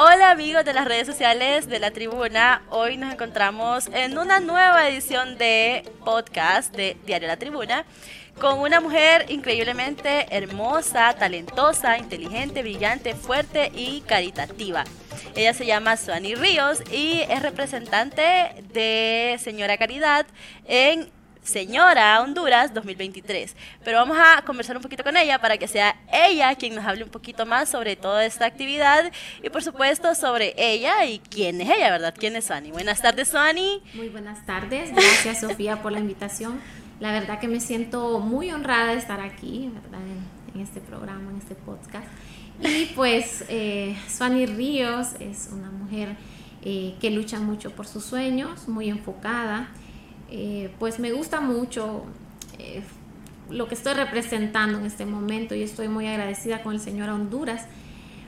Hola amigos de las redes sociales de la tribuna, hoy nos encontramos en una nueva edición de podcast de Diario La Tribuna con una mujer increíblemente hermosa, talentosa, inteligente, brillante, fuerte y caritativa. Ella se llama Suani Ríos y es representante de Señora Caridad en Señora Honduras 2023. Pero vamos a conversar un poquito con ella para que sea ella quien nos hable un poquito más sobre toda esta actividad y por supuesto sobre ella y quién es ella, ¿verdad? ¿Quién es Suani? Buenas tardes, Suani. Muy buenas tardes. Gracias, Sofía, por la invitación. La verdad que me siento muy honrada de estar aquí, ¿verdad? En, este programa, en este podcast. Y pues, eh, Suani Ríos es una mujer eh, que lucha mucho por sus sueños, muy enfocada. Eh, pues me gusta mucho eh, lo que estoy representando en este momento y estoy muy agradecida con el Señor Honduras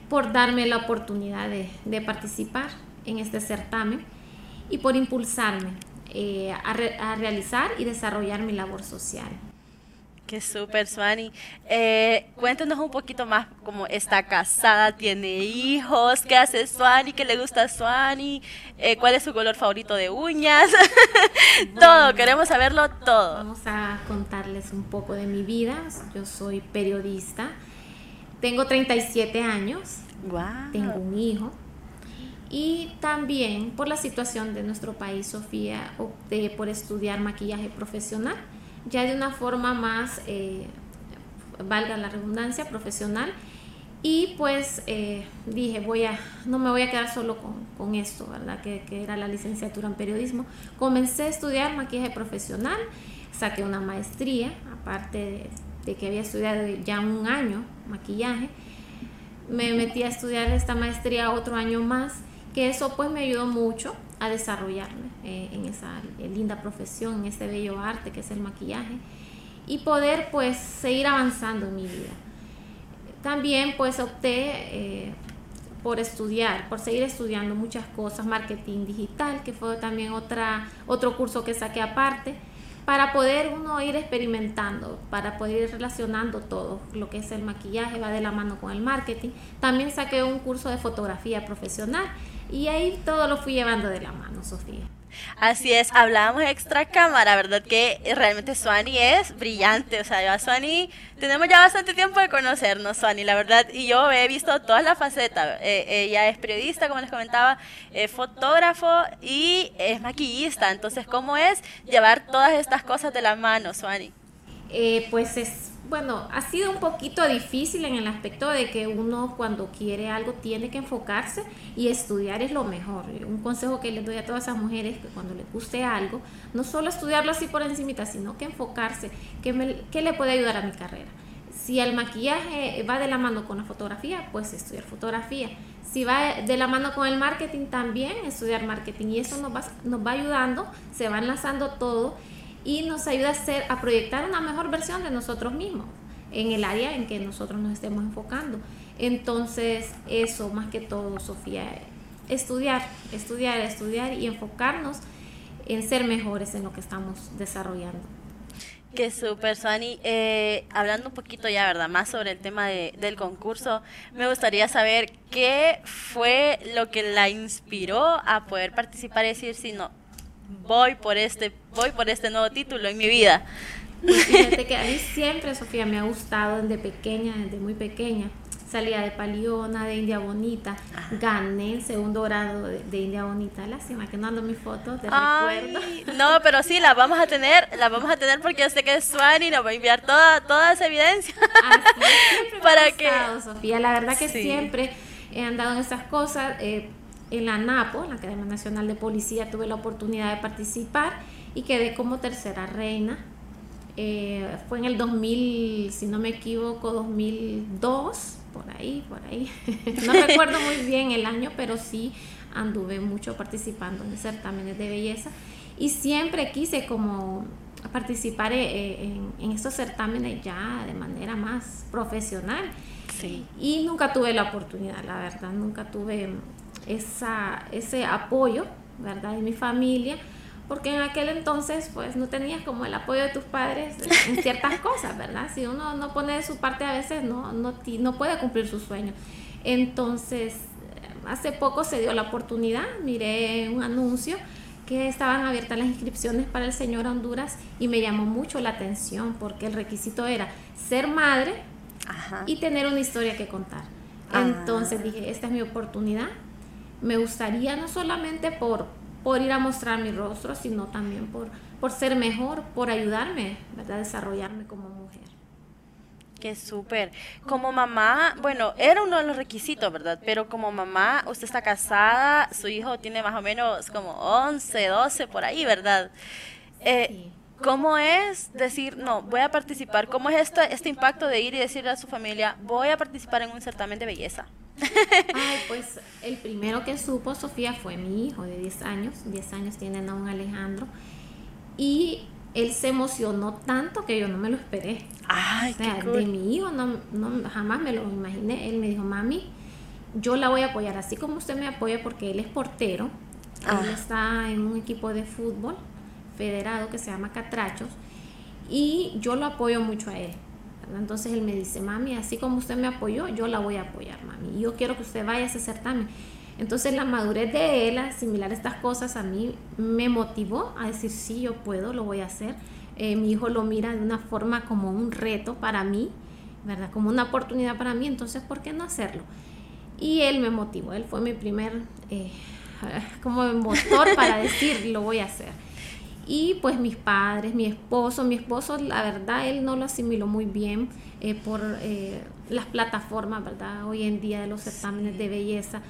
por darme la oportunidad de, participar en este certamen y por impulsarme eh, a realizar y desarrollar mi labor social. Qué súper, Suani. Eh, cuéntanos un poquito más cómo está casada, tiene hijos, qué hace Suani, qué le gusta a Suani, eh, cuál es su color favorito de uñas. todo, queremos saberlo todo. Vamos a contarles un poco de mi vida. Yo soy periodista, tengo 37 años, tengo un hijo. Y también por la situación de nuestro país, Sofía, opté por estudiar maquillaje profesional ya de una forma más, eh, valga la redundancia, profesional. Y pues eh, dije, voy a, no me voy a quedar solo con, esto, ¿verdad? Que, era la licenciatura en periodismo. Comencé a estudiar maquillaje profesional, saqué una maestría, aparte de, que había estudiado ya un año maquillaje. Me metí a estudiar esta maestría otro año más, que eso pues me ayudó mucho a desarrollarme eh, en esa linda profesión, en ese bello arte que es el maquillaje y poder pues seguir avanzando en mi vida. También pues opté eh, por estudiar, por seguir estudiando muchas cosas, marketing digital, que fue también otra, otro curso que saqué aparte, para poder uno ir experimentando, para poder ir relacionando todo lo que es el maquillaje, va de la mano con el marketing. También saqué un curso de fotografía profesional y ahí todo lo fui llevando de la mano, Sofía. Así es, hablábamos extra cámara, ¿verdad? Que realmente Suani es brillante, o sea, yo a Suani tenemos ya bastante tiempo de conocernos, Suani, la verdad, y yo he visto todas las facetas. Eh, ella es periodista, como les comentaba, es fotógrafo y es maquillista, entonces, ¿cómo es llevar todas estas cosas de la mano, Suani? Eh, pues es bueno, ha sido un poquito difícil en el aspecto de que uno cuando quiere algo tiene que enfocarse y estudiar es lo mejor. Un consejo que les doy a todas esas mujeres que cuando les guste algo, no solo estudiarlo así por encimita, sino que enfocarse, ¿qué, le puede ayudar a mi carrera? Si el maquillaje va de la mano con la fotografía, pues estudiar fotografía. Si va de la mano con el marketing, también estudiar marketing. Y eso nos va, nos va ayudando, se va enlazando todo y nos ayuda a, hacer, a proyectar una mejor versión de nosotros mismos en el área en que nosotros nos estemos enfocando. Entonces, eso más que todo, Sofía, estudiar, estudiar, estudiar y enfocarnos en ser mejores en lo que estamos desarrollando. Qué súper, Suani. Eh, hablando un poquito ya, ¿verdad? Más sobre el tema del concurso, me gustaría saber qué fue lo que la inspiró a poder participar y decir, si no, voy por este, voy por este nuevo título en mi vida. Pues fíjate que a mí siempre, Sofía, me ha gustado desde pequeña, desde muy pequeña. Salía de Paliona, de India Bonita. Gané el segundo grado de, India Bonita. Lástima que no ando mis fotos de recuerdo. No, pero sí, las vamos a tener, las vamos a tener porque yo sé que es Suani nos va a enviar toda, toda esa evidencia. Así, Para que... Sofía, la verdad que siempre he andado en esas cosas. Eh, en la NAPO, en la Academia Nacional de Policía, tuve la oportunidad de participar y quedé como tercera reina. Eh, fue en el 2000, si no me equivoco, 2002 por ahí, por ahí. no recuerdo muy bien el año, pero sí anduve mucho participando en certámenes de belleza y siempre quise como participar eh, en, en estos certámenes ya de manera más profesional. Sí. Y nunca tuve la oportunidad, la verdad, nunca tuve esa, ese apoyo, ¿verdad? De mi familia porque en aquel entonces pues no tenías como el apoyo de tus padres en ciertas cosas, ¿verdad? Si uno no pone de su parte a veces no, no, no puede cumplir sus sueños. Entonces, hace poco se dio la oportunidad, miré un anuncio que estaban abiertas las inscripciones para el señor Honduras y me llamó mucho la atención porque el requisito era ser madre y tener una historia que contar. Ah. Entonces dije, esta es mi oportunidad. Me gustaría no solamente por por ir a mostrar mi rostro, sino también por, por ser mejor, por ayudarme, ¿verdad? A desarrollarme como mujer. Qué súper. Como mamá, bueno, era uno de los requisitos, ¿verdad? Pero como mamá, usted está casada, su hijo tiene más o menos como 11, 12 por ahí, ¿verdad? Eh, ¿Cómo es decir, no, voy a participar? ¿Cómo es este, este impacto de ir y decirle a su familia, voy a participar en un certamen de belleza? Ay, pues el primero que supo Sofía fue mi hijo de 10 años, 10 años tiene un Alejandro, y él se emocionó tanto que yo no me lo esperé. Ay, o sea, de mi hijo no, no, jamás me lo imaginé. Él me dijo, mami, yo la voy a apoyar así como usted me apoya porque él es portero. Él ah. está en un equipo de fútbol federado que se llama Catrachos y yo lo apoyo mucho a él. Entonces él me dice, mami, así como usted me apoyó, yo la voy a apoyar, mami. Yo quiero que usted vaya a ese certamen. Entonces la madurez de él, asimilar estas cosas, a mí me motivó a decir, sí, yo puedo, lo voy a hacer. Eh, mi hijo lo mira de una forma como un reto para mí, ¿verdad? Como una oportunidad para mí, entonces, ¿por qué no hacerlo? Y él me motivó, él fue mi primer, eh, como motor para decir, lo voy a hacer. Y pues mis padres, mi esposo, mi esposo, la verdad, él no lo asimiló muy bien eh, por eh, las plataformas, ¿verdad? Hoy en día de los certámenes de belleza,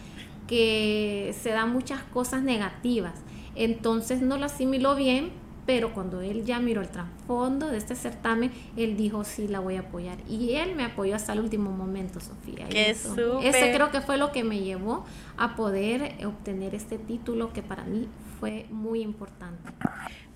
que se dan muchas cosas negativas. Entonces no lo asimiló bien, pero cuando él ya miró el trasfondo de este certamen, él dijo, sí, la voy a apoyar. Y él me apoyó hasta el último momento, Sofía. Qué eso, ese creo que fue lo que me llevó a poder obtener este título que para mí fue muy importante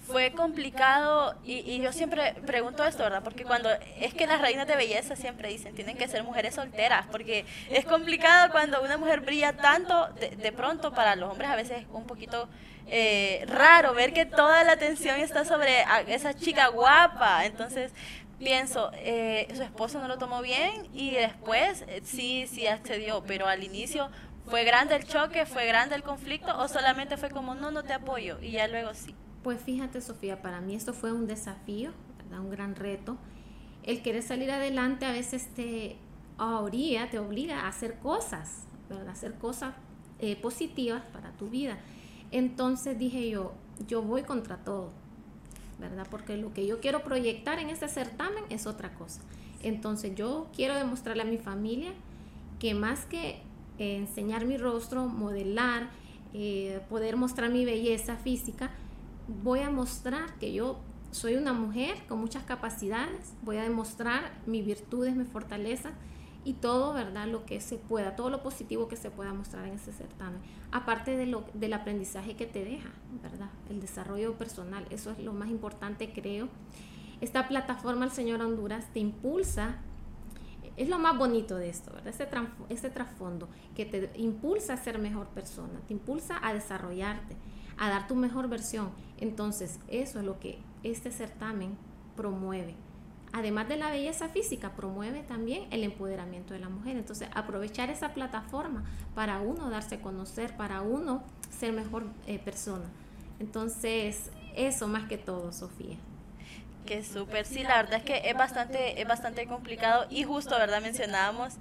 fue complicado y, yo siempre pregunto esto, ¿verdad? Porque cuando es que las reinas de belleza siempre dicen tienen que ser mujeres solteras, porque es complicado cuando una mujer brilla tanto, de, pronto para los hombres a veces es un poquito eh, raro ver que toda la atención está sobre esa chica guapa, entonces pienso, eh, su esposo no lo tomó bien y después eh, sí, sí accedió, pero al inicio fue grande el choque, fue grande el conflicto o solamente fue como no, no te apoyo y ya luego sí. Pues fíjate, Sofía, para mí esto fue un desafío, un gran reto. El querer salir adelante a veces te orilla, te obliga a hacer cosas, a hacer cosas eh, positivas para tu vida. Entonces dije yo, yo voy contra todo, ¿verdad? Porque lo que yo quiero proyectar en este certamen es otra cosa. Entonces yo quiero demostrarle a mi familia que más que enseñar mi rostro, modelar, eh, poder mostrar mi belleza física, voy a mostrar que yo soy una mujer con muchas capacidades, voy a demostrar mis virtudes, mis fortalezas y todo, ¿verdad? Lo que se pueda, todo lo positivo que se pueda mostrar en ese certamen. Aparte de lo, del aprendizaje que te deja, ¿verdad? El desarrollo personal, eso es lo más importante, creo. Esta plataforma, el Señor Honduras, te impulsa, es lo más bonito de esto, ¿verdad? Este, trasfondo que te impulsa a ser mejor persona, te impulsa a desarrollarte a dar tu mejor versión. Entonces, eso es lo que este certamen promueve. Además de la belleza física, promueve también el empoderamiento de la mujer. Entonces, aprovechar esa plataforma para uno darse a conocer, para uno ser mejor eh, persona. Entonces, eso más que todo, Sofía. Qué súper, sí, la verdad es que es bastante, es bastante complicado y justo, ¿verdad? Mencionábamos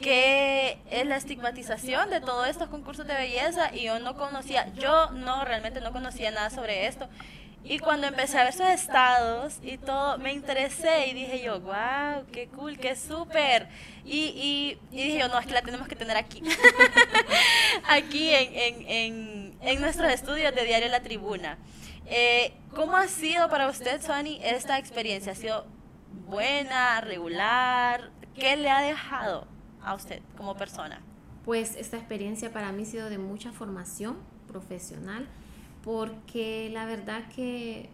que es la estigmatización de todos estos concursos de belleza y yo no conocía, yo no realmente no conocía nada sobre esto. Y cuando empecé a ver sus estados y todo, me interesé y dije yo, wow, qué cool, qué súper. Y, y, dije yo, no, es que la tenemos que tener aquí. aquí en, en, en, en, nuestros estudios de Diario La Tribuna. Eh, ¿Cómo ha sido para usted, Sony, esta experiencia? ¿Ha sido buena, regular? ¿Qué le ha dejado? A usted como persona? Pues esta experiencia para mí ha sido de mucha formación profesional, porque la verdad que,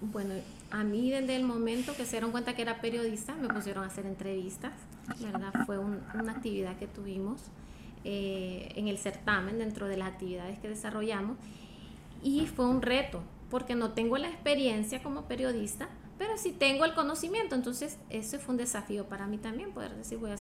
bueno, a mí desde el momento que se dieron cuenta que era periodista, me pusieron a hacer entrevistas, ¿verdad? Fue una actividad que tuvimos eh, en el certamen dentro de las actividades que desarrollamos y fue un reto, porque no tengo la experiencia como periodista, pero sí tengo el conocimiento, entonces ese fue un desafío para mí también poder decir voy a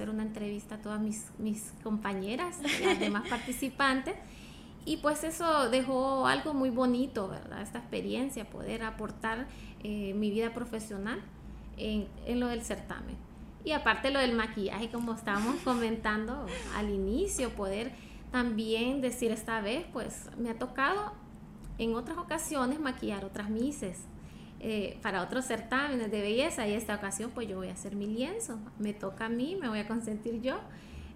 Hacer una entrevista a todas mis, mis compañeras, las demás participantes. Y pues eso dejó algo muy bonito, ¿verdad? Esta experiencia, poder aportar eh, mi vida profesional en, en, lo del certamen. Y aparte lo del maquillaje, como estábamos comentando al inicio, poder también decir esta vez, pues me ha tocado en otras ocasiones maquillar otras mises. Eh, para otros certámenes de belleza y esta ocasión pues yo voy a hacer mi lienzo, me toca a mí, me voy a consentir yo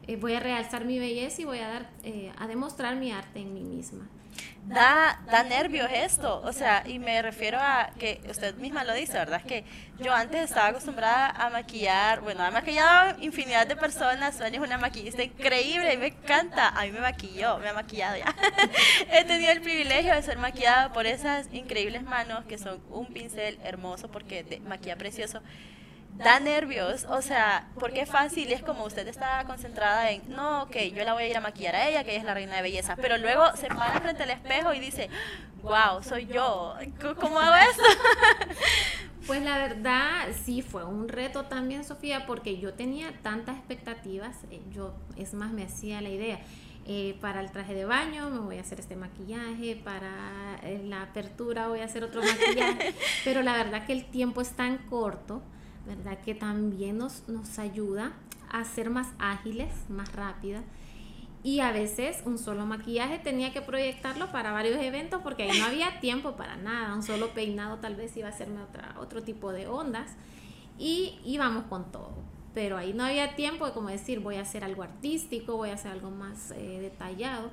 eh, voy a realzar mi belleza y voy a dar eh, a demostrar mi arte en mí misma. Da, da nervios esto, o sea, y me refiero a que usted misma lo dice, ¿verdad? Que yo antes estaba acostumbrada a maquillar, bueno, ha maquillado infinidad de personas, Sonia es una maquillista increíble y me encanta, a mí me maquilló, me ha maquillado ya. He tenido el privilegio de ser maquillada por esas increíbles manos que son un pincel hermoso porque maquilla precioso da nervios, o sea, porque es fácil, es como usted está concentrada en, no, ok, yo la voy a ir a maquillar a ella, que ella es la reina de belleza, pero luego se para frente al espejo y dice, wow, soy yo, ¿cómo hago eso? Pues la verdad sí fue un reto también, Sofía, porque yo tenía tantas expectativas, eh, yo es más me hacía la idea. Eh, para el traje de baño me voy a hacer este maquillaje, para eh, la apertura voy a hacer otro maquillaje, pero la verdad que el tiempo es tan corto ¿verdad? Que también nos, nos ayuda a ser más ágiles, más rápidas. Y a veces un solo maquillaje tenía que proyectarlo para varios eventos porque ahí no había tiempo para nada. Un solo peinado tal vez iba a hacerme otra, otro tipo de ondas. Y íbamos con todo. Pero ahí no había tiempo de como decir voy a hacer algo artístico, voy a hacer algo más eh, detallado.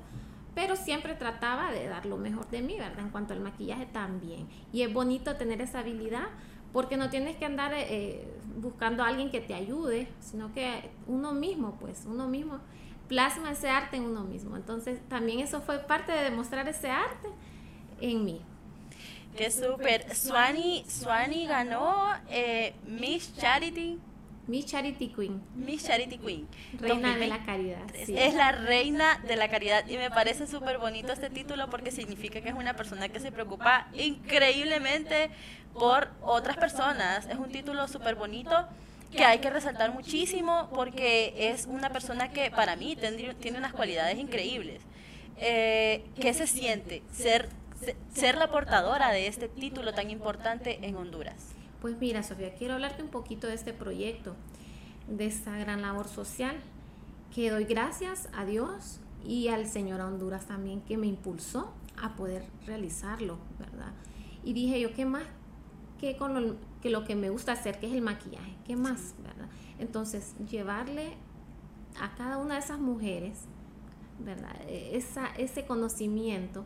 Pero siempre trataba de dar lo mejor de mí, ¿verdad? En cuanto al maquillaje también. Y es bonito tener esa habilidad porque no tienes que andar eh, buscando a alguien que te ayude, sino que uno mismo, pues, uno mismo plasma ese arte en uno mismo. Entonces, también eso fue parte de demostrar ese arte en mí. Qué súper. Swani, Swani ganó eh, Miss Charity Miss Charity Queen. Miss Charity Queen. Reina de la caridad. Es la reina de la caridad y me parece súper bonito este título porque significa que es una persona que se preocupa increíblemente por otras personas. Es un título súper bonito que hay que resaltar muchísimo porque es una persona que para mí tiene unas cualidades increíbles. Eh, ¿Qué se siente ser, ser la portadora de este título tan importante en Honduras? Pues mira, Sofía, quiero hablarte un poquito de este proyecto, de esta gran labor social, que doy gracias a Dios y al Señor Honduras también que me impulsó a poder realizarlo, ¿verdad? Y dije yo, ¿qué más que con lo que, lo que me gusta hacer, que es el maquillaje? ¿Qué más, verdad? Entonces, llevarle a cada una de esas mujeres, ¿verdad? E, esa, ese conocimiento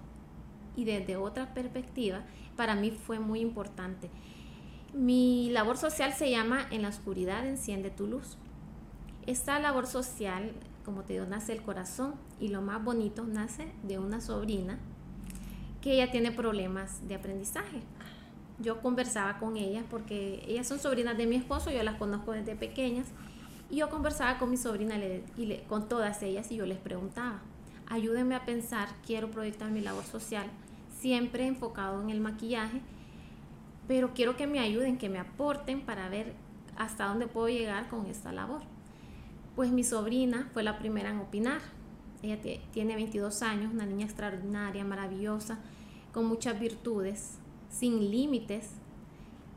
y desde otra perspectiva, para mí fue muy importante. Mi labor social se llama En la oscuridad enciende tu luz. Esta labor social, como te digo, nace del corazón y lo más bonito nace de una sobrina que ella tiene problemas de aprendizaje. Yo conversaba con ellas porque ellas son sobrinas de mi esposo, yo las conozco desde pequeñas y yo conversaba con mi sobrina y con todas ellas y yo les preguntaba, ayúdenme a pensar, quiero proyectar mi labor social, siempre enfocado en el maquillaje pero quiero que me ayuden, que me aporten para ver hasta dónde puedo llegar con esta labor. Pues mi sobrina fue la primera en opinar. Ella tiene 22 años, una niña extraordinaria, maravillosa, con muchas virtudes, sin límites.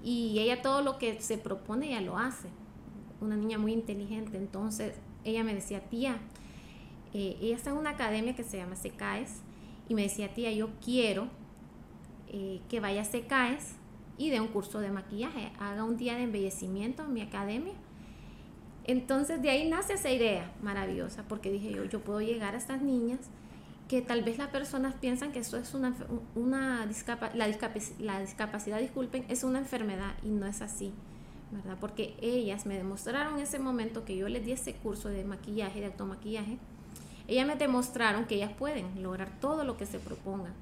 Y ella todo lo que se propone, ella lo hace. Una niña muy inteligente. Entonces ella me decía, tía, Eh, ella está en una academia que se llama SECAES y me decía, tía, yo quiero eh, que vaya a SECAES y dé un curso de maquillaje, haga un día de embellecimiento en mi academia. Entonces de ahí nace esa idea maravillosa, porque dije yo, yo puedo llegar a estas niñas que tal vez las personas piensan que eso es una, una la, la discapacidad, disculpen, es una enfermedad y no es así, ¿verdad? Porque ellas me demostraron en ese momento que yo les di ese curso de maquillaje, de automaquillaje, ellas me demostraron que ellas pueden lograr todo lo que se propongan.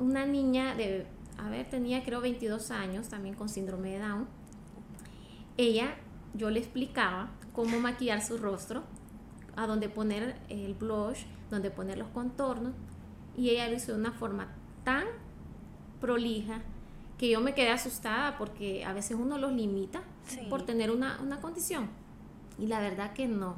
Una niña de, a ver, tenía creo 22 años, también con síndrome de Down. Ella, yo le explicaba cómo maquillar su rostro, a dónde poner el blush, donde poner los contornos y ella lo hizo de una forma tan prolija que yo me quedé asustada porque a veces uno los limita por tener una, condición y la verdad que no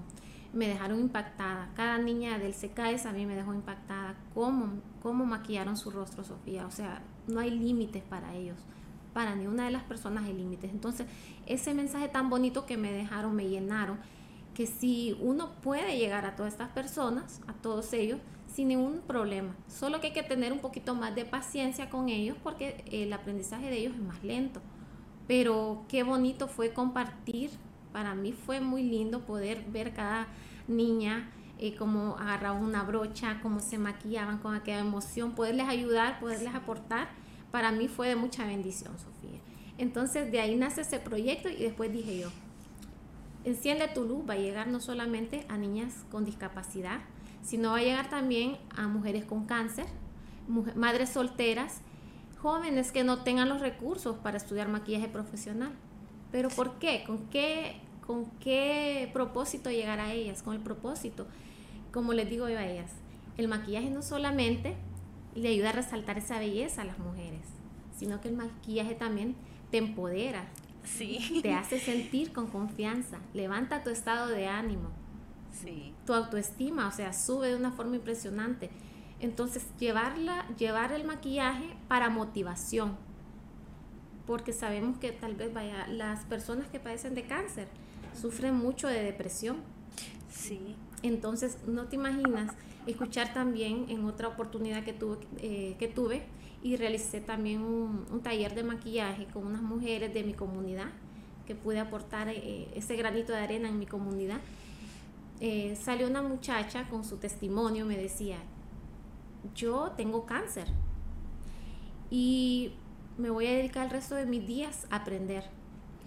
me dejaron impactada. Cada niña del CKS a mí me dejó impactada cómo, cómo maquillaron su rostro, Sofía. O sea, no hay límites para ellos. Para ni una de las personas hay límites. Entonces, ese mensaje tan bonito que me dejaron, me llenaron que si uno puede llegar a todas estas personas, a todos ellos, sin ningún problema. Solo que hay que tener un poquito más de paciencia con ellos porque el aprendizaje de ellos es más lento. Pero qué bonito fue compartir. Para mí fue muy lindo poder ver cada niña eh, cómo agarraban una brocha, cómo se maquillaban con aquella emoción, poderles ayudar, poderles aportar. Para mí fue de mucha bendición, Sofía. Entonces de ahí nace ese proyecto y después dije yo, Enciende tu luz va a llegar no solamente a niñas con discapacidad, sino va a llegar también a mujeres con cáncer, madres solteras, jóvenes que no tengan los recursos para estudiar maquillaje profesional. ¿Pero por qué? ¿Con qué, con qué propósito llegar a ellas? Con el propósito, como les digo yo a ellas, el maquillaje no solamente le ayuda a resaltar esa belleza a las mujeres, sino que el maquillaje también te empodera, Sí. Te hace sentir con confianza, levanta tu estado de ánimo. Sí. Tu autoestima, o sea, sube de una forma impresionante. Entonces, llevarla, llevar el maquillaje para motivación. Porque sabemos que tal vez vaya, las personas que padecen de cáncer sufren mucho de depresión. Sí. Entonces, no te imaginas escuchar también en otra oportunidad que tuve, eh, que tuve y realicé también un, taller de maquillaje con unas mujeres de mi comunidad que pude aportar eh, ese granito de arena en mi comunidad. Eh, salió una muchacha con su testimonio, me decía, yo tengo cáncer y me voy a dedicar el resto de mis días a aprender.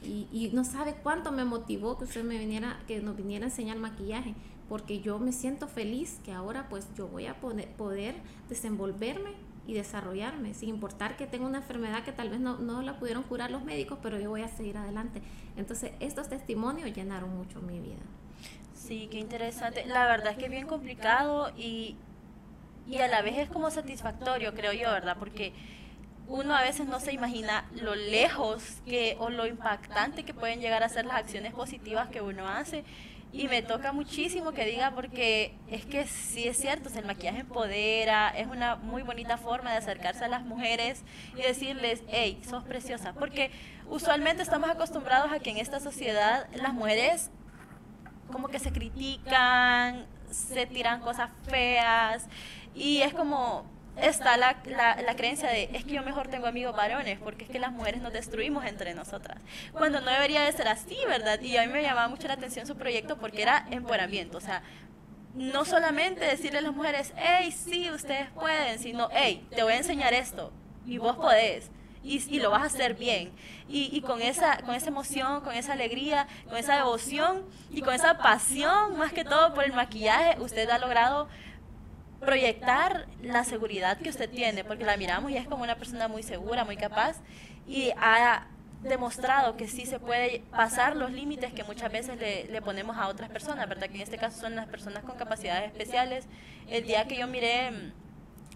Y, y, no sabe cuánto me motivó que usted me viniera, que nos viniera a enseñar maquillaje, porque yo me siento feliz que ahora pues yo voy a poder desenvolverme y desarrollarme, sin importar que tenga una enfermedad que tal vez no, no, la pudieron curar los médicos, pero yo voy a seguir adelante. Entonces, estos testimonios llenaron mucho mi vida. Sí, qué interesante. La verdad es que es bien complicado y, y a la vez es como satisfactorio, creo yo, ¿verdad? Porque uno a veces no se imagina lo lejos que o lo impactante que pueden llegar a ser las acciones positivas que uno hace y me toca muchísimo que diga porque es que sí es cierto, el maquillaje empodera, es una muy bonita forma de acercarse a las mujeres y decirles, hey, sos preciosa, porque usualmente estamos acostumbrados a que en esta sociedad las mujeres como que se critican, se tiran cosas feas y es como está la, la, creencia de es que yo mejor tengo amigos varones porque es que las mujeres nos destruimos entre nosotras cuando no debería de ser así verdad y a mí me llamaba mucho la atención su proyecto porque era empoderamiento o sea no solamente decirle a las mujeres hey sí ustedes pueden sino hey te voy a enseñar esto y vos podés y, y, lo vas a hacer bien. Y, y, con, esa, con esa emoción, con esa alegría, con esa devoción y con esa pasión, más que todo por el maquillaje, usted ha logrado proyectar la seguridad que usted tiene, porque la miramos y es como una persona muy segura, muy capaz y ha demostrado que sí se puede pasar los límites que muchas veces le, ponemos a otras personas, ¿verdad? Que en este caso son las personas con capacidades especiales. El día que yo miré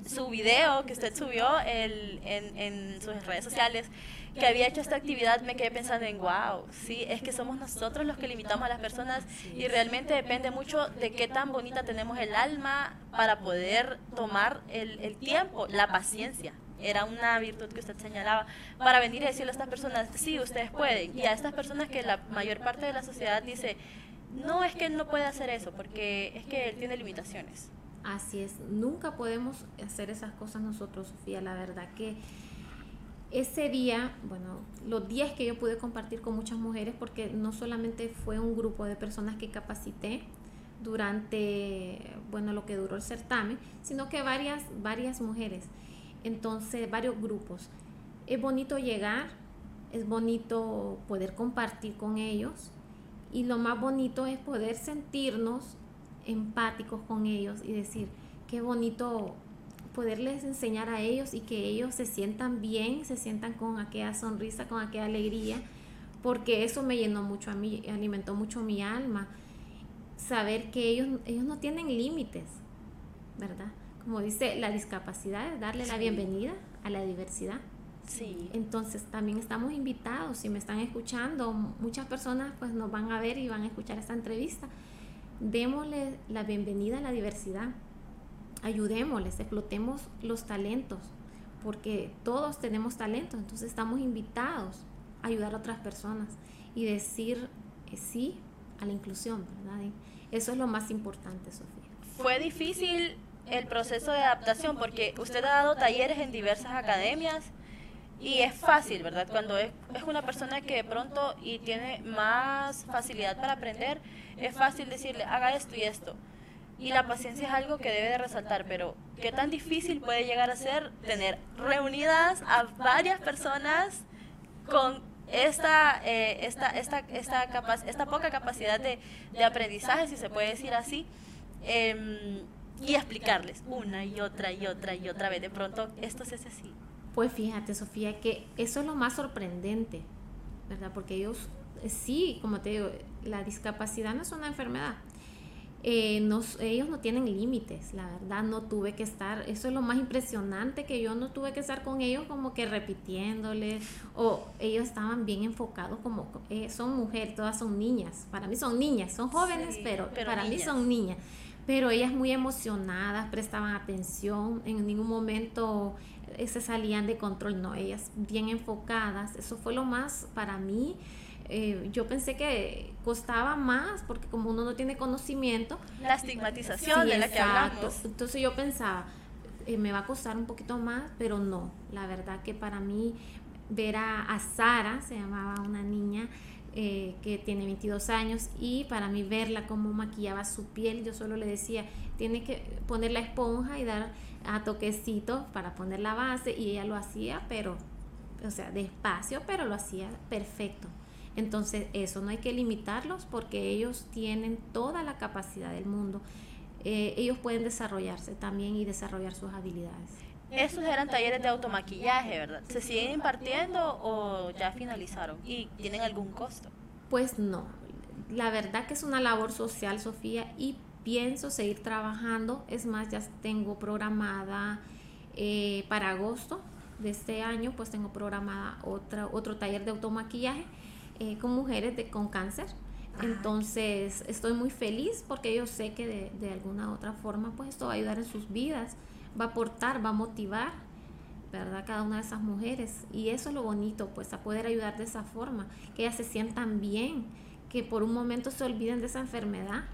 su video que usted subió en, en sus redes sociales, que había hecho esta actividad, me quedé pensando en, wow, sí, es que somos nosotros los que limitamos a las personas y realmente depende mucho de qué tan bonita tenemos el alma para poder tomar el, el tiempo, la paciencia. Era una virtud que usted señalaba para venir y decirle a estas personas, sí, ustedes pueden. Y a estas personas que la mayor parte de la sociedad dice, no es que él no puede hacer eso, porque es que él tiene limitaciones. Así es, nunca podemos hacer esas cosas nosotros, Sofía. La verdad que ese día, bueno, los días que yo pude compartir con muchas mujeres, porque no solamente fue un grupo de personas que capacité durante, bueno, lo que duró el certamen, sino que varias, varias mujeres, entonces varios grupos. Es bonito llegar, es bonito poder compartir con ellos y lo más bonito es poder sentirnos empáticos con ellos y decir, qué bonito poderles enseñar a ellos y que ellos se sientan bien, se sientan con aquella sonrisa, con aquella alegría, porque eso me llenó mucho a mí, alimentó mucho mi alma, saber que ellos, ellos no tienen límites, ¿verdad? Como dice, la discapacidad es darle la bienvenida a la diversidad. Sí. Entonces también estamos invitados, si me están escuchando, muchas personas pues nos van a ver y van a escuchar esta entrevista. Démosle la bienvenida a la diversidad ayudémosles, explotemos los talentos, porque todos tenemos talentos, entonces estamos invitados a ayudar a otras personas y decir eh, sí a la inclusión, ¿verdad? eso es lo más importante, Sofía. Fue difícil el proceso de adaptación porque usted ha dado talleres en diversas academias y es fácil, ¿verdad? Cuando es, es, una persona que de pronto y tiene más facilidad para aprender, es fácil decirle, haga esto y esto y la paciencia es algo que debe de resaltar, pero qué tan difícil puede llegar a ser tener reunidas a varias personas con esta, eh, esta, esta, esta, esta poca capacidad de, de, aprendizaje, si se puede decir así, em, y explicarles una y otra y otra y otra vez. De pronto, esto se hace así. Pues fíjate, Sofía, que eso es lo más sorprendente, ¿verdad? Porque ellos, sí, como te digo, la discapacidad no es una enfermedad eh, ellos no tienen límites, la verdad, no tuve que estar, eso es lo más impresionante, que yo no tuve que estar con ellos como que repitiéndoles, o ellos estaban bien enfocados como, eh, son mujeres, todas son niñas, para mí son niñas, son jóvenes, pero, para mí son niñas, pero ellas muy emocionadas, prestaban atención, en ningún momento eh, se salían de control, no, ellas bien enfocadas, eso fue lo más para mí eh, yo pensé que costaba más porque como uno no tiene conocimiento. La estigmatización de la que hablamos. Entonces yo pensaba, eh, me va a costar un poquito más, pero no. La verdad que para mí ver a, Sara, se llamaba una niña eh, que tiene 22 años, y para mí verla cómo maquillaba su piel, yo solo le decía, tiene que poner la esponja y dar a toquecitos para poner la base, y ella lo hacía, pero, o sea, despacio, pero lo hacía perfecto. Entonces eso no hay que limitarlos porque ellos tienen toda la capacidad del mundo. Eh, ellos pueden desarrollarse también y desarrollar sus habilidades. Estos eran talleres de automaquillaje, ¿verdad? ¿Se siguen impartiendo o ya finalizaron? ¿Y tienen algún costo? Pues no. La verdad que es una labor social, Sofía, y pienso seguir trabajando. Es más, ya tengo programada eh, para agosto de este año, pues tengo programada otra, otro taller de automaquillaje eh, con mujeres de, con cáncer. Ah, Entonces estoy muy feliz porque yo sé que de, de, alguna otra forma pues esto va a ayudar en sus vidas, va a aportar, va a motivar, ¿verdad? Cada una de esas mujeres. Y eso es lo bonito, pues a poder ayudar de esa forma, que ellas se sientan bien, que por un momento se olviden de esa enfermedad,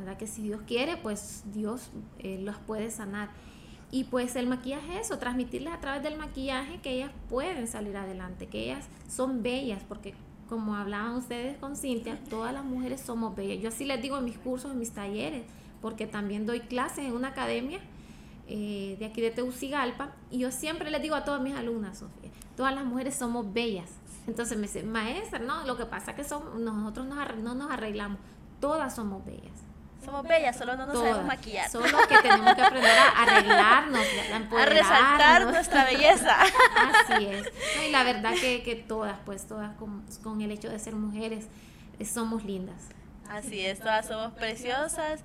¿verdad? Que si Dios quiere, pues Dios eh, los puede sanar. Y pues el maquillaje es eso, transmitirles a través del maquillaje que ellas pueden salir adelante, que ellas son bellas, porque como hablaban ustedes con Cintia, todas las mujeres somos bellas. Yo así les digo en mis cursos, en mis talleres, porque también doy clases en una academia eh, de aquí de Teucigalpa, y yo siempre les digo a todas mis alumnas, Sofía, todas las mujeres somos bellas. Entonces me dice, maestra, no, lo que pasa es que somos, nosotros no nos arreglamos, todas somos bellas. Somos bellas, solo no nos sabemos maquillar. Solo que tenemos que aprender a arreglarnos, a resaltar nuestra belleza. Así es. y la verdad que, que todas, pues todas con, con, el hecho de ser mujeres, eh, somos lindas. Así es, todas somos preciosas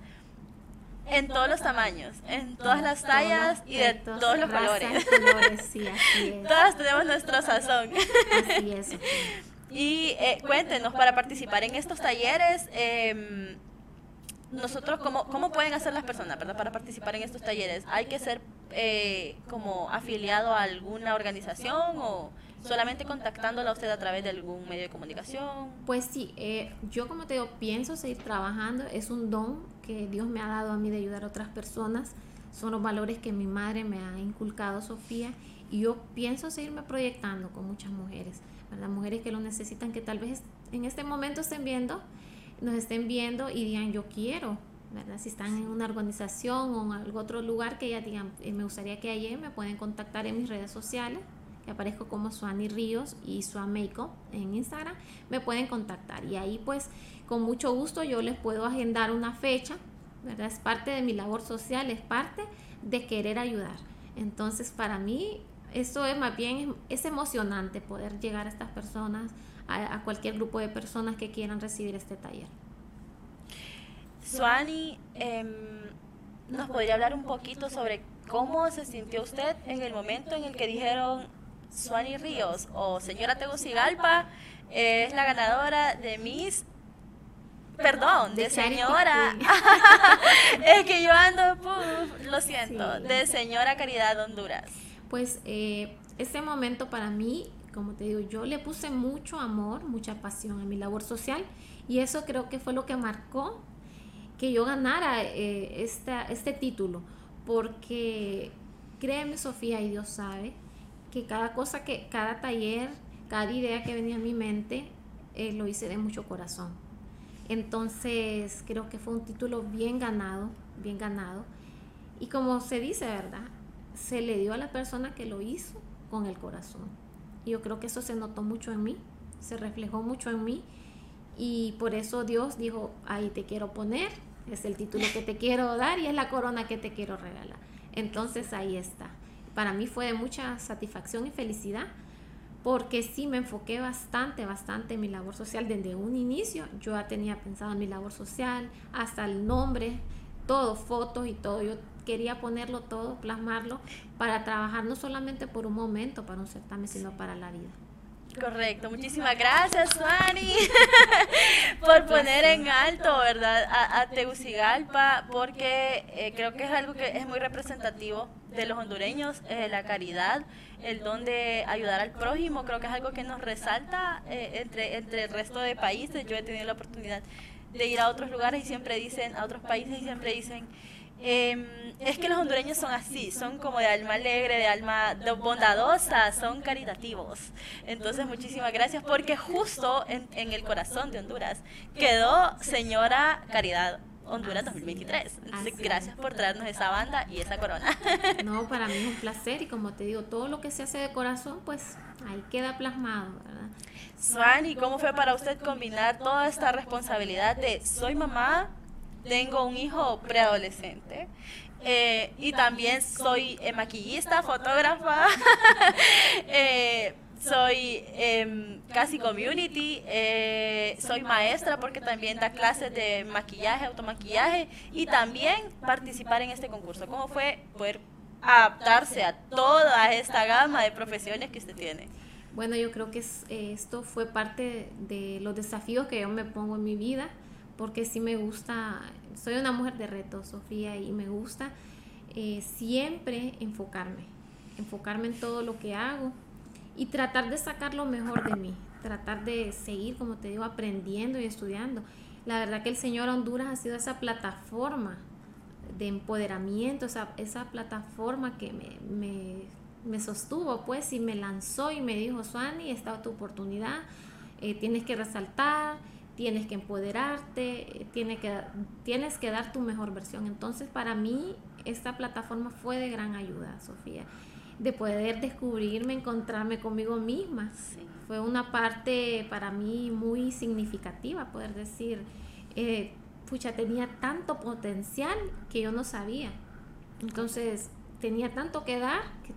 en todos los tamaños, en todas las tallas y de todos los colores. sí, así es. Todas tenemos nuestro sazón. Así es. Y eh, cuéntenos, para participar en estos talleres, eh, nosotros, ¿cómo, ¿cómo pueden hacer las personas ¿verdad? para participar en estos talleres? ¿Hay que ser eh, como afiliado a alguna organización o solamente contactándola a usted a través de algún medio de comunicación? Pues sí, eh, yo como te digo, pienso seguir trabajando, es un don que Dios me ha dado a mí de ayudar a otras personas, son los valores que mi madre me ha inculcado, Sofía, y yo pienso seguirme proyectando con muchas mujeres, ¿verdad? Mujeres que lo necesitan, que tal vez en este momento estén viendo, nos estén viendo y digan, yo quiero, ¿verdad? Si están en una organización o en algún otro lugar que ya digan, eh, me gustaría que ayer me pueden contactar en mis redes sociales, que aparezco como Suani Ríos y Suameiko en Instagram, me pueden contactar. Y ahí pues con mucho gusto yo les puedo agendar una fecha, ¿verdad? Es parte de mi labor social, es parte de querer ayudar. Entonces para mí eso es más bien, es emocionante poder llegar a estas personas, a, cualquier grupo de personas que quieran recibir este taller. Suani, em, ¿nos podría hablar un poquito sobre cómo se sintió usted en el momento en el que dijeron Suani Ríos o señora Tegucigalpa es la ganadora de Miss perdón, de, señora. es que yo ando, lo siento, de señora Caridad Honduras. Pues eh, este momento para mí, como te digo, yo le puse mucho amor, mucha pasión a mi labor social y eso creo que fue lo que marcó que yo ganara eh, este título, porque créeme Sofía y Dios sabe que cada cosa que, cada taller, cada idea que venía a mi mente, eh, lo hice de mucho corazón. Entonces creo que fue un título bien ganado, bien ganado. Y como se dice, ¿verdad? Se le dio a la persona que lo hizo con el corazón. Y yo creo que eso se notó mucho en mí, se reflejó mucho en mí. Y por eso Dios dijo, ahí te quiero poner, es el título que te quiero dar y es la corona que te quiero regalar. Entonces ahí está para mí fue de mucha satisfacción y felicidad porque sí me enfoqué bastante, bastante en mi labor social desde un inicio. Yo ya tenía pensado en mi labor social, hasta el nombre, todo, fotos y todo. Quería ponerlo todo, plasmarlo para trabajar no solamente por un momento, para un certamen, sino para la vida. Correcto, muchísimas gracias, Suani, por poner en alto, ¿verdad?, a, Tegucigalpa, porque eh, creo que es algo que es muy representativo de los hondureños, eh, la caridad, el don de ayudar al prójimo, creo que es algo que nos resalta eh, entre, entre el resto de países. Yo he tenido la oportunidad de ir a otros lugares y siempre dicen, a otros países y siempre dicen, Em, es que los hondureños son así, son como de alma alegre, de alma bondadosa, son caritativos. Entonces, muchísimas gracias porque justo en, el corazón de Honduras quedó Señora Caridad Honduras 2023. Entonces, gracias por traernos esa banda y esa corona. No, para mí es un placer y como te digo, todo lo que se hace de corazón, pues ahí queda plasmado, ¿verdad? Suani, ¿cómo fue para usted combinar toda esta responsabilidad de soy mamá, tengo un hijo preadolescente. Eh, y también soy eh, maquillista, fotógrafa, eh, soy em, casi community, soy maestra porque también da clases de maquillaje, automaquillaje y también participar en este concurso. ¿Cómo fue poder adaptarse a toda esta gama de profesiones que usted tiene? Bueno, yo creo que esto fue parte de los desafíos que yo me pongo en mi vida porque sí me gusta, soy una mujer de reto, Sofía, y me gusta eh, siempre enfocarme, enfocarme en todo lo que hago y tratar de sacar lo mejor de mí, tratar de seguir, como te digo, aprendiendo y estudiando. La verdad que el Señor Honduras ha sido esa plataforma de empoderamiento, esa, esa plataforma que me, me, me, sostuvo, pues, y me lanzó y me dijo, Suani, esta es tu oportunidad, eh, tienes que resaltar, tienes que empoderarte, tienes que, tienes que dar tu mejor versión. Entonces, para mí, esta plataforma fue de gran ayuda, Sofía, de poder descubrirme, encontrarme conmigo misma. Fue una parte para mí muy significativa, poder decir, eh, pucha, tenía tanto potencial que yo no sabía. Entonces, tenía tanto que dar que,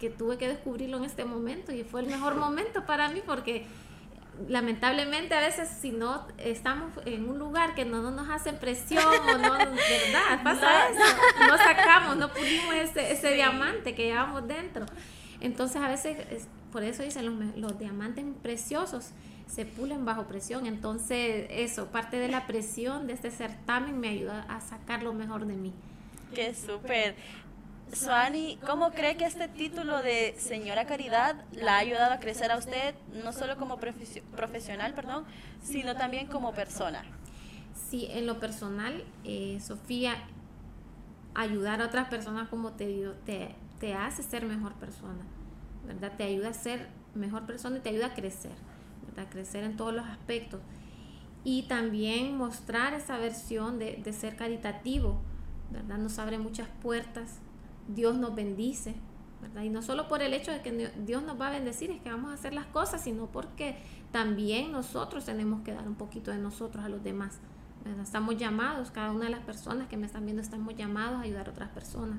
que tuve que descubrirlo en este momento y fue el mejor momento para mí porque lamentablemente a veces si no estamos en un lugar que no, nos hacen presión o no, ¿verdad? Pasa eso, no sacamos, no pulimos ese, ese diamante que llevamos dentro. Entonces a veces, por eso dicen los, los diamantes preciosos se pulen bajo presión. Entonces eso, parte de la presión de este certamen me ayuda a sacar lo mejor de mí. Qué súper. Suani, ¿cómo cree que este título de señora Caridad la ha ayudado a crecer a usted, no solo como profesional, perdón, sino también como persona? Sí, en lo personal, eh, Sofía, ayudar a otras personas, como te digo, te, hace ser mejor persona, ¿verdad? Te ayuda a ser mejor persona y te ayuda a crecer, ¿verdad? Crecer en todos los aspectos. Y también mostrar esa versión de, de ser caritativo, ¿verdad? Nos abre muchas puertas, Dios nos bendice, ¿verdad? Y no solo por el hecho de que Dios nos va a bendecir, es que vamos a hacer las cosas, sino porque también nosotros tenemos que dar un poquito de nosotros a los demás. Estamos llamados, cada una de las personas que me están viendo estamos llamados a ayudar a otras personas.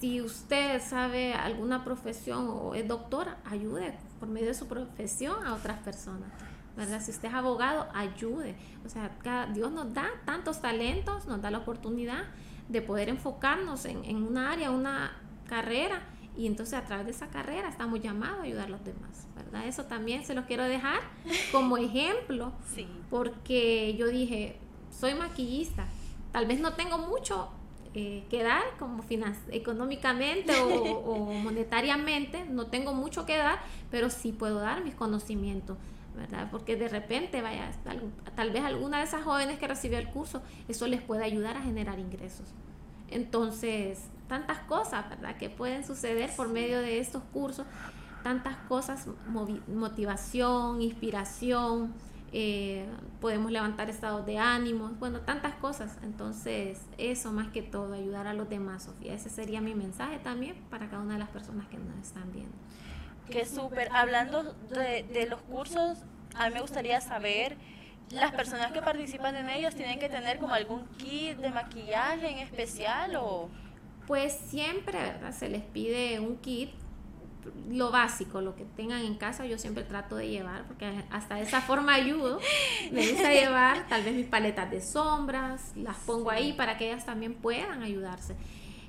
Si usted sabe alguna profesión o es doctora, ayude por medio de su profesión a otras personas. ¿verdad? Si usted es abogado, ayude. O sea, Dios nos da tantos talentos, nos da la oportunidad de poder enfocarnos en, en una área, una carrera, y entonces a través de esa carrera estamos llamados a ayudar a los demás, ¿verdad? Eso también se los quiero dejar como ejemplo, sí. porque yo dije, soy maquillista, tal vez no tengo mucho eh, que dar como económicamente o, monetariamente, no tengo mucho que dar, pero sí puedo dar mis conocimientos. ¿Verdad? Porque de repente, vaya, tal, vez alguna de esas jóvenes que recibió el curso, eso les puede ayudar a generar ingresos. Entonces, tantas cosas, ¿verdad? Que pueden suceder por medio de estos cursos, tantas cosas, motivación, inspiración, eh, podemos levantar estados de ánimo, bueno, tantas cosas. Entonces, eso más que todo, ayudar a los demás, Sofía. Ese sería mi mensaje también para cada una de las personas que nos están viendo. Qué súper. Hablando de, de los cursos, a mí me gustaría saber, ¿las personas que participan en ellos tienen que tener como algún kit de maquillaje en especial o...? Pues siempre se les pide un kit lo básico, lo que tengan en casa, yo siempre trato de llevar, porque hasta de esa forma ayudo. Me gusta llevar tal vez mis paletas de sombras, las pongo ahí para que ellas también puedan ayudarse.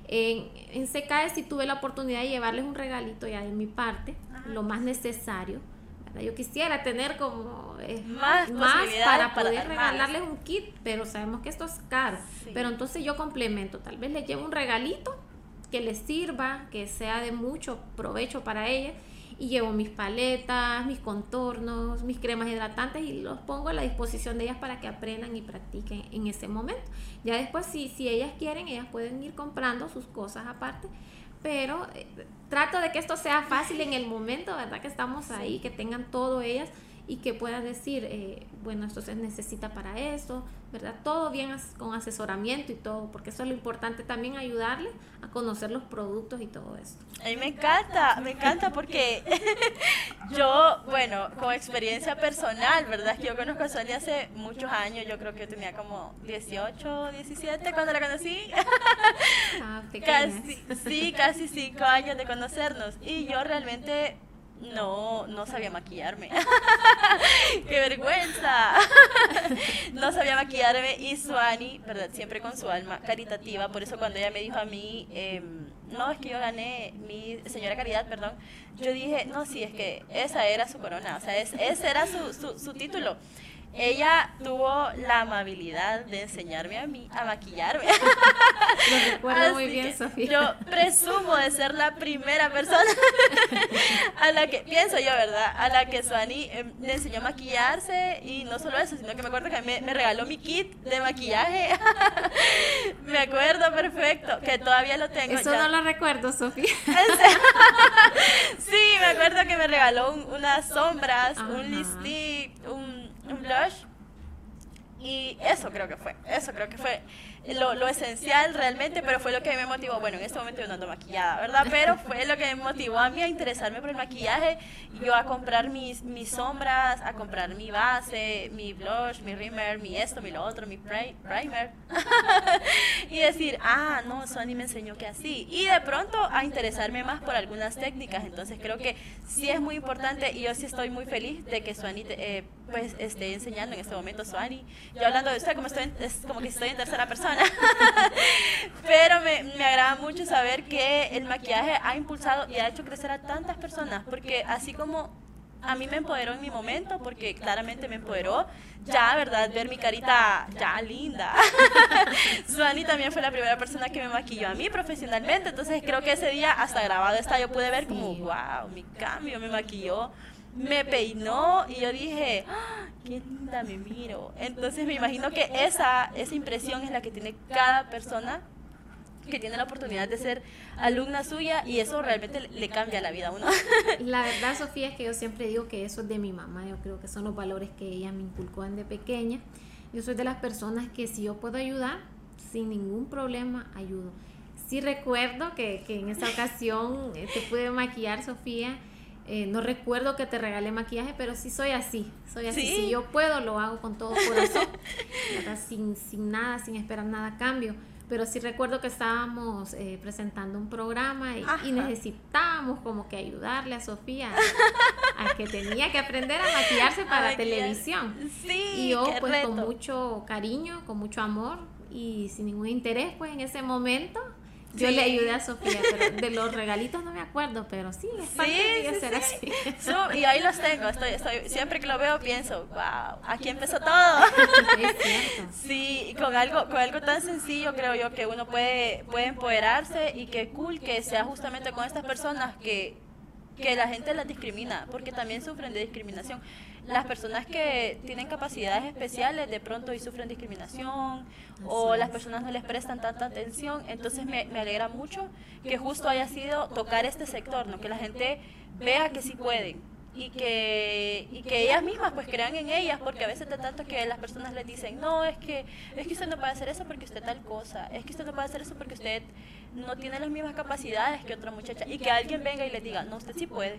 En, en CKE sí tuve la oportunidad de llevarles un regalito ya de mi parte, lo más necesario. Yo quisiera tener como eh, más, para poder regalarles un kit, pero sabemos que esto es caro. Pero entonces yo complemento, tal vez les llevo un regalito que les sirva, que sea de mucho provecho para ella. Y llevo mis paletas, mis contornos, mis cremas hidratantes y los pongo a la disposición de ellas para que aprendan y practiquen en ese momento. Ya después, si, si ellas quieren, ellas pueden ir comprando sus cosas aparte. Pero eh, trato de que esto sea fácil en el momento, ¿verdad? Que estamos ahí, que tengan todo ellas y que puedan decir, eh, bueno, esto se necesita para eso, ¿verdad? Todo bien con asesoramiento y todo, porque eso es lo importante también ayudarle a conocer los productos y todo eso. A mí me encanta, me encanta porque yo, bueno, con experiencia personal, ¿verdad? Que yo conozco a Sonia hace muchos años, yo creo que yo tenía como 18, 17 cuando la conocí. Ah, casi, sí, casi 5 años de conocernos y yo realmente no, no sabía maquillarme. ¡Qué vergüenza! no sabía maquillarme y Suani, ¿verdad? Siempre con su alma caritativa. Por eso cuando ella me dijo a mí, em, no, es que yo gané mi señora caridad, perdón, yo dije, no, sí, es que esa era su corona, o sea, ese era su, su, su título ella tuvo la amabilidad de enseñarme a mí a maquillarme. Lo recuerdo muy bien, Sofía. Yo presumo de ser la primera persona a la que, pienso yo, ¿verdad? A la que Suani em, le enseñó a maquillarse y no solo eso, sino que me acuerdo que me, me regaló mi kit de maquillaje. me acuerdo perfecto, que todavía lo tengo. Eso no lo recuerdo, Sofía. sí, me acuerdo que me regaló unas sombras, un lipstick, un un blush. Y eso creo que fue, eso creo que fue lo, lo, esencial realmente, pero fue lo que me motivó, bueno, en este momento yo no ando maquillada, ¿verdad? Pero fue lo que me motivó a mí a interesarme por el maquillaje, yo a comprar mis, mis sombras, a comprar mi base, mi blush, mi rimmer, mi esto, mi lo otro, mi primer, y decir, ah, no, Sony me enseñó que así, y de pronto a interesarme más por algunas técnicas, entonces creo que sí es muy importante y yo sí estoy muy feliz de que Suani eh, pues esté enseñando en este momento Suani. Yo hablando de usted como estoy es como que estoy en tercera persona. Pero me, me, agrada mucho saber que el maquillaje ha impulsado y ha hecho crecer a tantas personas, porque así como a mí me empoderó en mi momento, porque claramente me empoderó. Ya, ¿verdad? Ver mi carita ya linda. Suani también fue la primera persona que me maquilló a mí profesionalmente, entonces creo que ese día hasta grabado está, yo pude ver como, wow, mi cambio, me maquilló me peinó y yo dije, ¡Ah, qué linda me miro. Entonces me imagino que esa, esa impresión es la que tiene cada persona que tiene la oportunidad de ser alumna suya y eso realmente le cambia la vida a uno. La verdad, Sofía, es que yo siempre digo que eso es de mi mamá, yo creo que son los valores que ella me inculcó desde pequeña. Yo soy de las personas que si yo puedo ayudar, sin ningún problema, ayudo. Sí recuerdo que, que en esa ocasión eh, te pude maquillar, Sofía. Eh, no recuerdo que te regalé maquillaje, pero sí soy así. Soy así. Si yo puedo, lo hago con todo corazón. sin, sin nada, sin esperar nada a cambio pero sí recuerdo que estábamos eh, presentando un programa y, necesitábamos como que ayudarle a Sofía a, que tenía que aprender a maquillarse para televisión. Sí, y yo pues con mucho cariño, con mucho amor y sin ningún interés pues en ese momento yo le ayudé a Sofía, pero de los regalitos no me acuerdo, pero sí, es parte de ser así. y ahí los tengo, estoy, estoy, siempre que lo veo pienso, wow, aquí empezó todo. Sí, con algo, con algo tan sencillo creo yo que uno puede, puede empoderarse y que cool que sea justamente con estas personas que que la gente las discrimina, porque también sufren de discriminación. Las personas que tienen capacidades especiales de pronto y sufren discriminación o las personas no les prestan tanta atención, entonces me, me alegra mucho que justo haya sido tocar este sector, ¿no? que la gente vea que sí pueden y que, y que ellas mismas pues crean en ellas, porque a veces de tanto que las personas les dicen, no, es que, es que usted no puede hacer eso porque usted tal cosa, es que usted no puede hacer eso porque usted no tiene las mismas capacidades que otra muchacha, y que alguien venga y le diga, no, usted sí puede.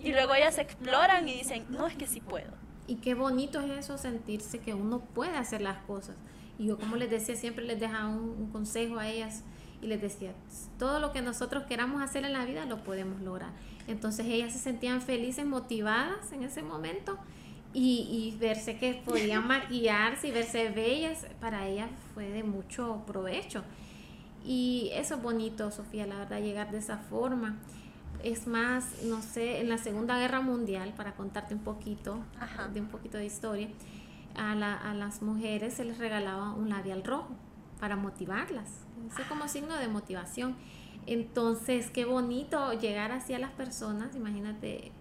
Y luego ellas exploran y dicen, no, es que sí puedo. Y qué bonito es eso, sentirse que uno puede hacer las cosas. Y yo como les decía, siempre les dejaba un consejo a ellas y les decía, todo lo que nosotros queramos hacer en la vida lo podemos lograr. Entonces ellas se sentían felices, motivadas en ese momento y, verse que podían maquillarse y verse bellas, para ellas fue de mucho provecho. Y eso es bonito, Sofía, la verdad, llegar de esa forma. Es más, no sé, en la Segunda Guerra Mundial, para contarte un poquito, de un poquito de historia, a, a las mujeres se les regalaba un labial rojo para motivarlas, así como signo de motivación. Entonces, qué bonito llegar así a las personas. Imagínate,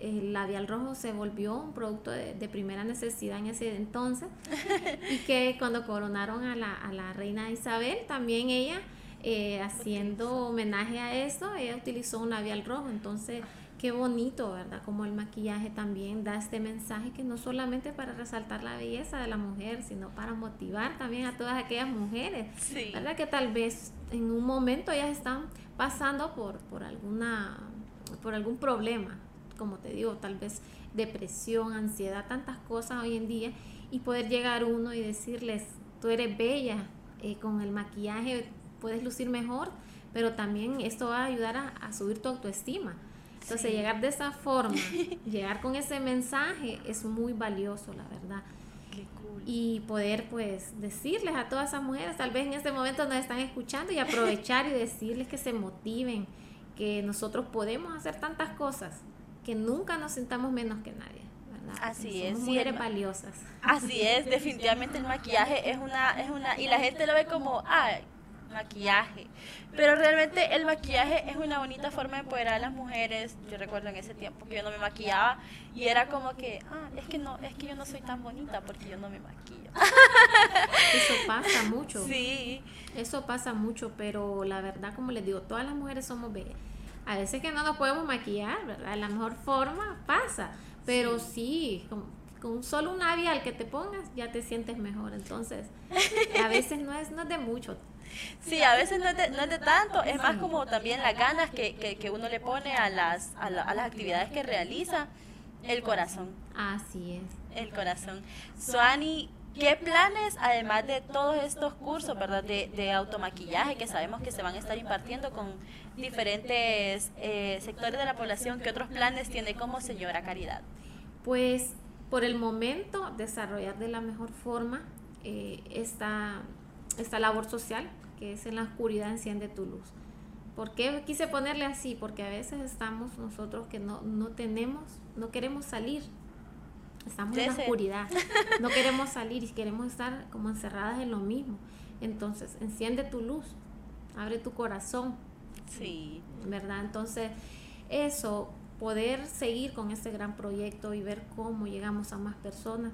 el labial rojo se volvió un producto de, primera necesidad en ese entonces. y que cuando coronaron a la, a la reina Isabel, también ella, eh, haciendo homenaje a eso, ella utilizó un labial rojo. Entonces, qué bonito, ¿verdad? Como el maquillaje también da este mensaje que no solamente para resaltar la belleza de la mujer, sino para motivar también a todas aquellas mujeres, ¿verdad? Que tal vez en un momento ellas están pasando por, por, alguna, por algún problema, como te digo, tal vez depresión, ansiedad, tantas cosas hoy en día, y poder llegar uno y decirles, tú eres bella, eh, con el maquillaje puedes lucir mejor, pero también esto va a ayudar a, a subir tu autoestima entonces, llegar de esa forma, llegar con ese mensaje es muy valioso, la verdad. Qué cool. Y poder, pues, decirles a todas esas mujeres, tal vez en este momento nos están escuchando y aprovechar y decirles que se motiven, que nosotros podemos hacer tantas cosas, que nunca nos sintamos menos que nadie. ¿verdad? Así es. Mujeres valiosas. Así es, definitivamente el maquillaje es una, es una, y la gente lo ve como, ah, maquillaje. Pero realmente el maquillaje es una bonita forma de empoderar a las mujeres. Yo recuerdo en ese tiempo que yo no me maquillaba y era como que, ah, es que no, es que yo no soy tan bonita porque yo no me maquillo. Eso pasa mucho. Sí. Eso pasa mucho, pero la verdad, como les digo, todas las mujeres somos bellas. A veces que no nos podemos maquillar, ¿verdad? La mejor forma pasa, pero sí, con, solo un labial que te pongas ya te sientes mejor. Entonces, a veces no es, no es de mucho, Sí, a veces no es de, no es de tanto, es más como también las ganas que, que, que uno le pone a las, a, las actividades que realiza, el corazón. Así es. El corazón. Suani, ¿qué planes, además de todos estos cursos, verdad, de, de automaquillaje que sabemos que se van a estar impartiendo con diferentes eh, sectores de la población, qué otros planes tiene como señora Caridad? Pues por el momento desarrollar de la mejor forma eh, esta, esta labor social que es en la oscuridad enciende tu luz. ¿Por qué quise ponerle así? Porque a veces estamos nosotros que no, no tenemos, no queremos salir. Estamos en la oscuridad. No queremos salir y queremos estar como encerradas en lo mismo. Entonces, enciende tu luz, abre tu corazón. Sí. ¿Verdad? Entonces, eso, poder seguir con este gran proyecto y ver cómo llegamos a más personas,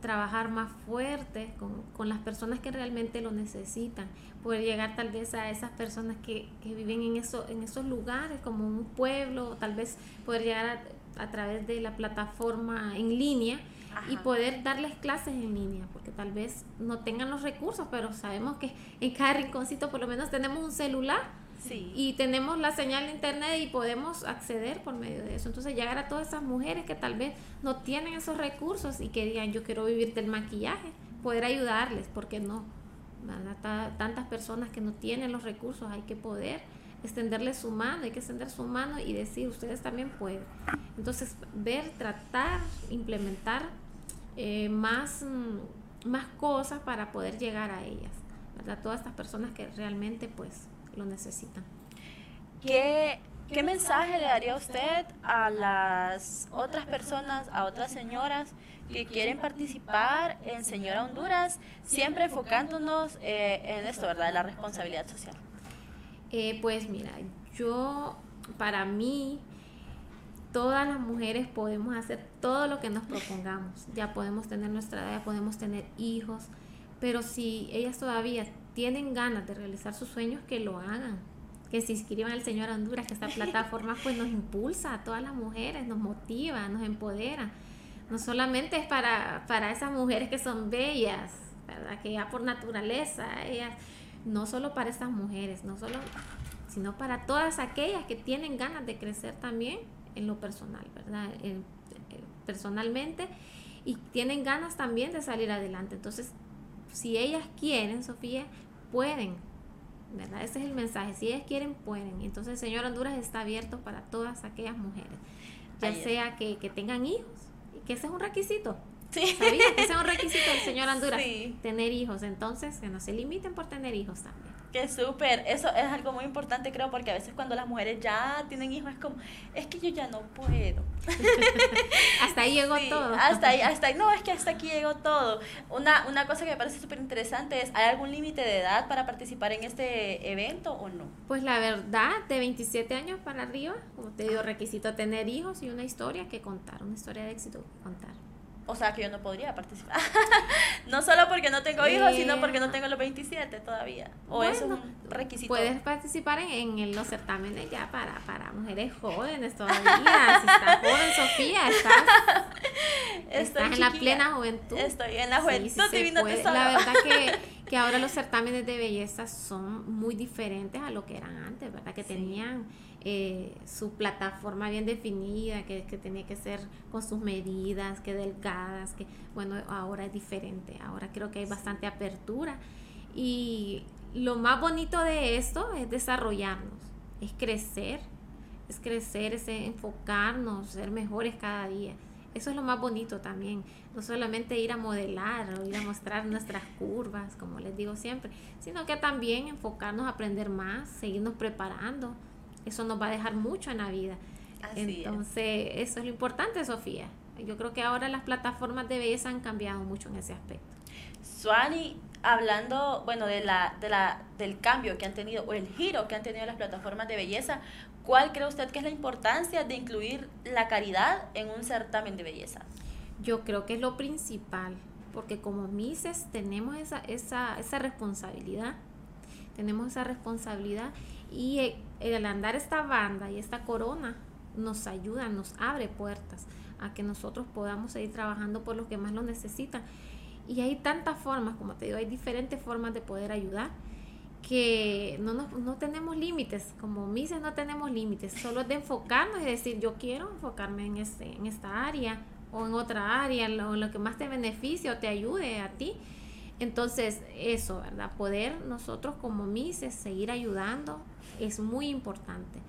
trabajar más fuerte con, las personas que realmente lo necesitan, poder llegar tal vez a esas personas que, viven en, eso, en esos lugares como un pueblo, tal vez poder llegar a, través de la plataforma en línea y poder darles clases en línea, porque tal vez no tengan los recursos, pero sabemos que en cada rinconcito por lo menos tenemos un celular y tenemos la señal de internet y podemos acceder por medio de eso. Entonces llegar a todas esas mujeres que tal vez no tienen esos recursos y que digan yo quiero vivir del maquillaje, poder ayudarles, porque no. Tantas personas que no tienen los recursos, hay que poder extenderles su mano, hay que extender su mano y decir ustedes también pueden. Entonces ver, tratar, implementar eh, más, mm, más cosas para poder llegar a ellas. ¿verdad? Todas estas personas que realmente pues lo necesitan. ¿Qué, ¿Qué mensaje le daría usted a las otras personas, a otras señoras que quieren participar en Señora Honduras, siempre enfocándonos eh, en esto, ¿verdad? La responsabilidad social. Eh, pues mira, yo, para mí, todas las mujeres podemos hacer todo lo que nos propongamos. Ya podemos tener nuestra edad, podemos tener hijos, pero si ellas todavía tienen ganas de realizar sus sueños, que lo hagan. Que se inscriban al Señor Honduras, que esta plataforma pues nos impulsa a todas las mujeres, nos motiva, nos empodera. No solamente es para, para esas mujeres que son bellas, ¿verdad? que ya por naturaleza, ellas, no solo para esas mujeres, no solo, sino para todas aquellas que tienen ganas de crecer también en lo personal, ¿verdad? personalmente y tienen ganas también de salir adelante. Entonces, si ellas quieren, Sofía, pueden. ¿verdad? Ese es el mensaje. Si ellas quieren, pueden. Entonces el Señor Honduras está abierto para todas aquellas mujeres. Ya sea que, que tengan hijos, que ese es un requisito. Sí. ¿Sabías que ese es un requisito del Señor Honduras? Tener hijos. Entonces, que no se limiten por tener hijos también. Que súper, eso es algo muy importante creo porque a veces cuando las mujeres ya tienen hijos es como, es que yo ya no puedo. hasta ahí llegó todo. Hasta ahí, hasta ahí, no, es que hasta aquí llegó todo. Una, una cosa que me parece súper interesante es, ¿hay algún límite de edad para participar en este evento o no? Pues la verdad, de 27 años para arriba, como te digo, requisito tener hijos y una historia que contar, una historia de éxito que contar o sea, que yo no podría participar. no solo porque no tengo hijos, sino porque no tengo los 27 todavía. O eso es un requisito. Puedes participar en, en, los certámenes ya para, para mujeres jóvenes todavía. si estás joven, Sofía, estás, estás en la plena juventud. Estoy en la juventud sí, La verdad que, que ahora los certámenes de belleza son muy diferentes a lo que eran antes, ¿verdad? Que tenían eh, su plataforma bien definida, que, que, tenía que ser con sus medidas, que delgadas, que bueno, ahora es diferente, ahora creo que hay bastante apertura. Y lo más bonito de esto es desarrollarnos, es crecer, es crecer, es enfocarnos, ser mejores cada día. Eso es lo más bonito también, no solamente ir a modelar o ir a mostrar nuestras curvas, como les digo siempre, sino que también enfocarnos a aprender más, seguirnos preparando, eso nos va a dejar mucho en la vida. Entonces, eso es lo importante, Sofía. Yo creo que ahora las plataformas de belleza han cambiado mucho en ese aspecto. Suani, hablando, bueno, de la, de la, del cambio que han tenido o el giro que han tenido las plataformas de belleza, ¿cuál cree usted que es la importancia de incluir la caridad en un certamen de belleza? Yo creo que es lo principal, porque como Mises tenemos esa, esa, esa responsabilidad, tenemos esa responsabilidad y el andar esta banda y esta corona nos ayuda, nos abre puertas a que nosotros podamos seguir trabajando por los que más lo necesitan. Y hay tantas formas, como te digo, hay diferentes formas de poder ayudar que no, no tenemos límites, como Mises no tenemos límites, solo de enfocarnos y decir yo quiero enfocarme en, este, en esta área o en otra área, lo, lo que más te beneficie o te ayude a ti. Entonces, eso, ¿verdad? Poder nosotros como Mises seguir ayudando es muy importante,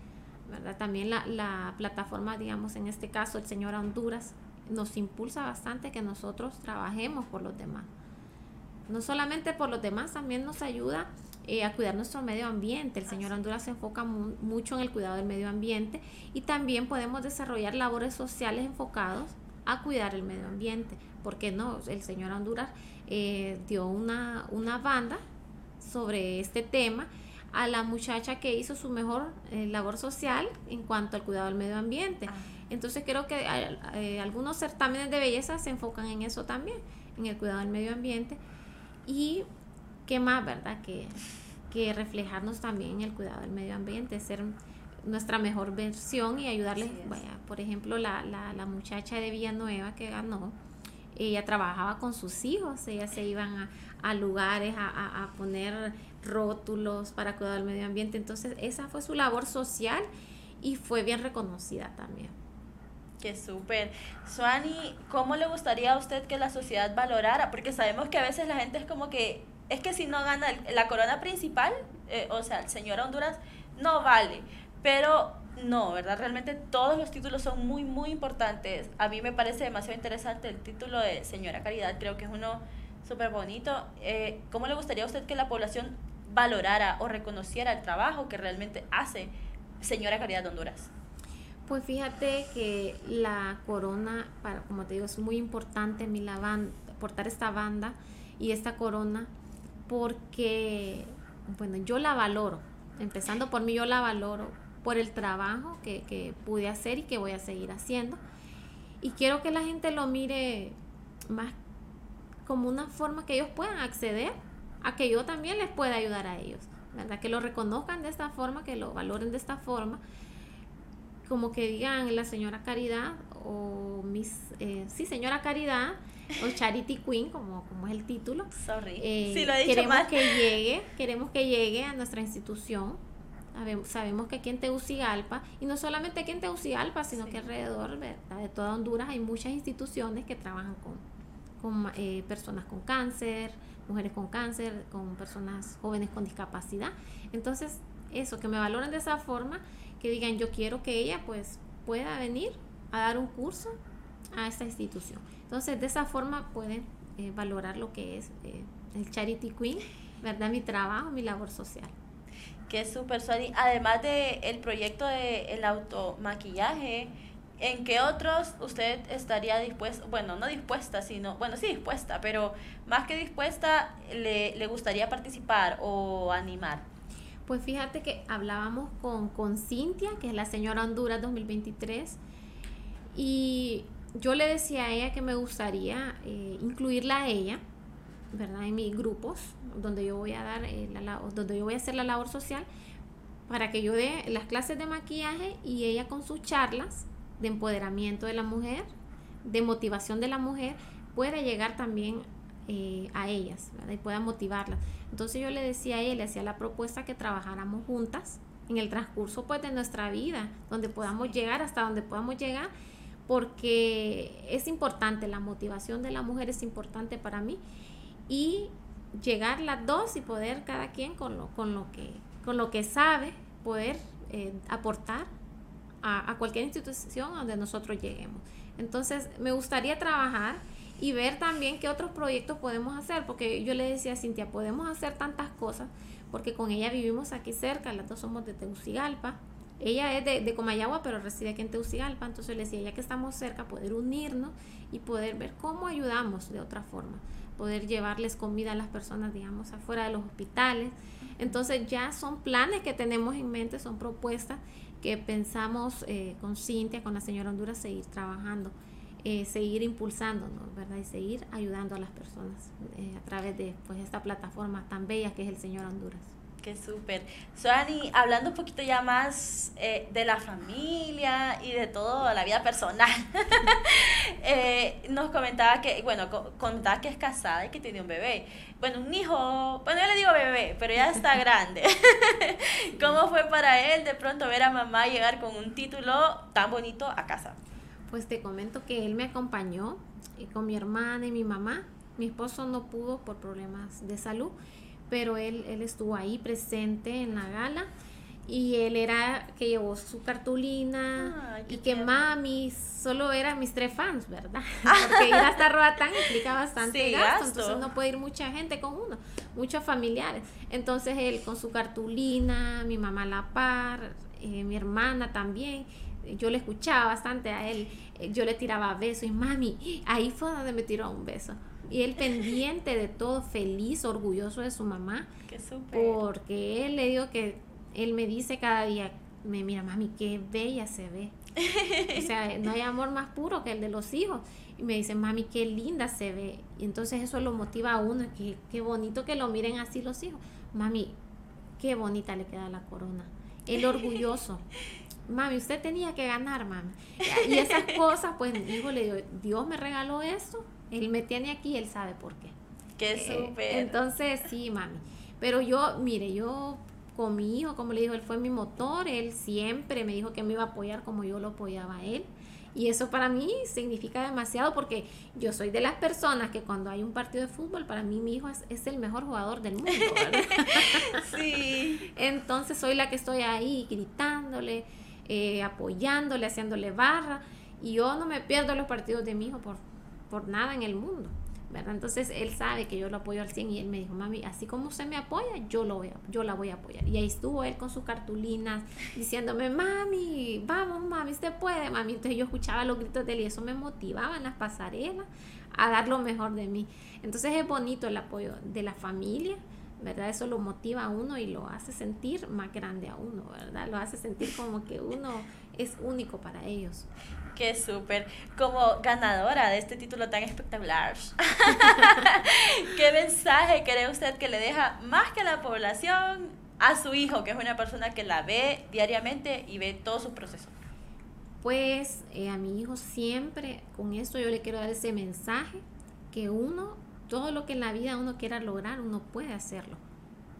¿verdad? También la, la plataforma, digamos, en este caso, el Señor Honduras, nos impulsa bastante que nosotros trabajemos por los demás. No solamente por los demás, también nos ayuda eh, a cuidar nuestro medio ambiente. El señor Honduras se enfoca mucho en el cuidado del medio ambiente y también podemos desarrollar labores sociales enfocados a cuidar el medio ambiente. porque no? El señor Honduras eh, dio una, una banda sobre este tema a la muchacha que hizo su mejor eh, labor social en cuanto al cuidado del medio ambiente. Ah. Entonces creo que eh, algunos certámenes de belleza se enfocan en eso también, en el cuidado del medio ambiente. Y qué más, ¿verdad? Que, que reflejarnos también en el cuidado del medio ambiente, ser nuestra mejor versión y ayudarles, vaya, por ejemplo, la, la, la muchacha de Villanueva que ganó, ella trabajaba con sus hijos, ellas se iban a, a lugares a, a, poner rótulos para cuidar del medio ambiente. Entonces, esa fue su labor social y fue bien reconocida también. Qué súper. Suani, ¿cómo le gustaría a usted que la sociedad valorara? Porque sabemos que a veces la gente es como que, es que si no gana la corona principal, eh, o sea, el señor Honduras, no vale. Pero no, ¿verdad? Realmente todos los títulos son muy, muy importantes. A mí me parece demasiado interesante el título de Señora Caridad, creo que es uno súper bonito. Eh, ¿Cómo le gustaría a usted que la población valorara o reconociera el trabajo que realmente hace Señora Caridad de Honduras? Pues fíjate que la corona, para, como te digo, es muy importante mi la portar esta banda y esta corona porque, bueno, yo la valoro. Empezando por mí, yo la valoro por el trabajo que, que pude hacer y que voy a seguir haciendo. Y quiero que la gente lo mire más como una forma que ellos puedan acceder a que yo también les pueda ayudar a ellos, ¿verdad? Que lo reconozcan de esta forma, que lo valoren de esta forma, como que digan la señora Caridad o mis, eh, sí, señora Caridad o Charity Queen, como, como es el título. Sorry. Eh, sí, lo he dicho queremos que llegue, queremos que llegue a nuestra institución Sabemos que aquí en Tegucigalpa, y no solamente aquí en Tegucigalpa, sino que alrededor de toda Honduras hay muchas instituciones que trabajan con, con eh, personas con cáncer, mujeres con cáncer, con personas jóvenes con discapacidad. Entonces, eso, que me valoren de esa forma, que digan, yo quiero que ella pues pueda venir a dar un curso a esta institución. Entonces, de esa forma pueden eh, valorar lo que es eh, el Charity Queen, ¿verdad? Mi trabajo, mi labor social que es súper suave. Además del el proyecto de el automaquillaje, ¿en qué otros usted estaría dispuesta, bueno, no dispuesta, sino, bueno, sí dispuesta, pero más que dispuesta, le, le gustaría participar o animar? Pues fíjate que hablábamos con, con Cintia, que es la señora Honduras 2023, y yo le decía a ella que me gustaría eh, incluirla a ella ¿verdad? En mis grupos, donde yo voy a dar, eh, la, donde yo voy a hacer la labor social, para que yo dé las clases de maquillaje y ella con sus charlas de empoderamiento de la mujer, de motivación de la mujer, pueda llegar también eh, a ellas y pueda motivarlas. Entonces yo le decía a ella, le hacía la propuesta que trabajáramos juntas en el transcurso pues de nuestra vida, donde podamos llegar hasta donde podamos llegar, porque es importante, la motivación de la mujer es importante para mí y llegar las dos y poder cada quien con lo, con lo, que, con lo que sabe poder eh, aportar a, cualquier institución donde nosotros lleguemos. Entonces, me gustaría trabajar y ver también qué otros proyectos podemos hacer, porque yo le decía a Cintia, podemos hacer tantas cosas, porque con ella vivimos aquí cerca, las dos somos de Tegucigalpa, ella es de, de, Comayagua, pero reside aquí en Tegucigalpa, entonces le decía, ya que estamos cerca, poder unirnos y poder ver cómo ayudamos de otra forma poder llevarles comida a las personas, digamos, afuera de los hospitales. Entonces ya son planes que tenemos en mente, son propuestas que pensamos eh, con Cintia, con la señora Honduras, seguir trabajando, eh, seguir impulsándonos, ¿verdad? Y seguir ayudando a las personas eh, a través de pues, esta plataforma tan bella que es el señor Honduras. Qué súper. Soani, hablando un poquito ya más eh, de la familia y de todo, la vida personal, eh, nos comentaba que, bueno, contaba que es casada y que tiene un bebé. Bueno, un hijo, bueno, yo le digo bebé, pero ya está grande. ¿Cómo fue para él de pronto ver a mamá llegar con un título tan bonito a casa? Pues te comento que él me acompañó eh, con mi hermana y mi mamá. Mi esposo no pudo por problemas de salud pero él, él estuvo ahí presente en la gala y él era que llevó su cartulina y que mami solo eran mis tres fans, ¿verdad? Porque ir hasta Roatán implica bastante gasto, entonces no puede ir mucha gente con uno, muchos familiares. Entonces él con su cartulina, mi mamá a la par, eh, mi hermana también, yo le escuchaba bastante a él, eh, yo le tiraba besos y mami, ahí fue donde me tiró un beso. Y él pendiente de todo, feliz, orgulloso de su mamá. Qué Porque él le dijo que él me dice cada día, me mira, mami, qué bella se ve. o sea, no hay amor más puro que el de los hijos. Y me dice, mami, qué linda se ve. Y entonces eso lo motiva a uno, que qué bonito que lo miren así los hijos. Mami, qué bonita le queda la corona. El orgulloso. Mami, usted tenía que ganar, mami. Y esas cosas, pues, hijo, le digo, Dios me regaló eso. Él me tiene aquí, él sabe por qué. Qué eh, súper. entonces, sí, mami. Pero yo, mire, yo con mi hijo, como le dijo, él fue mi motor, él siempre me dijo que me iba a apoyar como yo lo apoyaba a él. Y eso para mí significa demasiado porque yo soy de las personas que cuando hay un partido de fútbol, para mí mi hijo es, el mejor jugador del mundo. sí. Entonces soy la que estoy ahí gritándole, eh, apoyándole, haciéndole barra. Y yo no me pierdo los partidos de mi hijo por, por nada en el mundo. Entonces él sabe que yo lo apoyo al 100 y él me dijo, mami, así como usted me apoya, yo, lo voy yo la voy a apoyar. Y ahí estuvo él con sus cartulinas diciéndome, mami, vamos, mami, usted puede, mami. Entonces yo escuchaba los gritos de él y eso me motivaba en las pasarelas a dar lo mejor de mí. Entonces es bonito el apoyo de la familia, ¿verdad? Eso lo motiva a uno y lo hace sentir más grande a uno, ¿verdad? Lo hace sentir como que uno es único para ellos. Qué súper. Como ganadora de este título tan espectacular, ¿qué mensaje cree usted que le deja más que la población a su hijo, que es una persona que la ve diariamente y ve todo su proceso? Pues eh, a mi hijo siempre, con esto yo le quiero dar ese mensaje, que uno, todo lo que en la vida uno quiera lograr, uno puede hacerlo.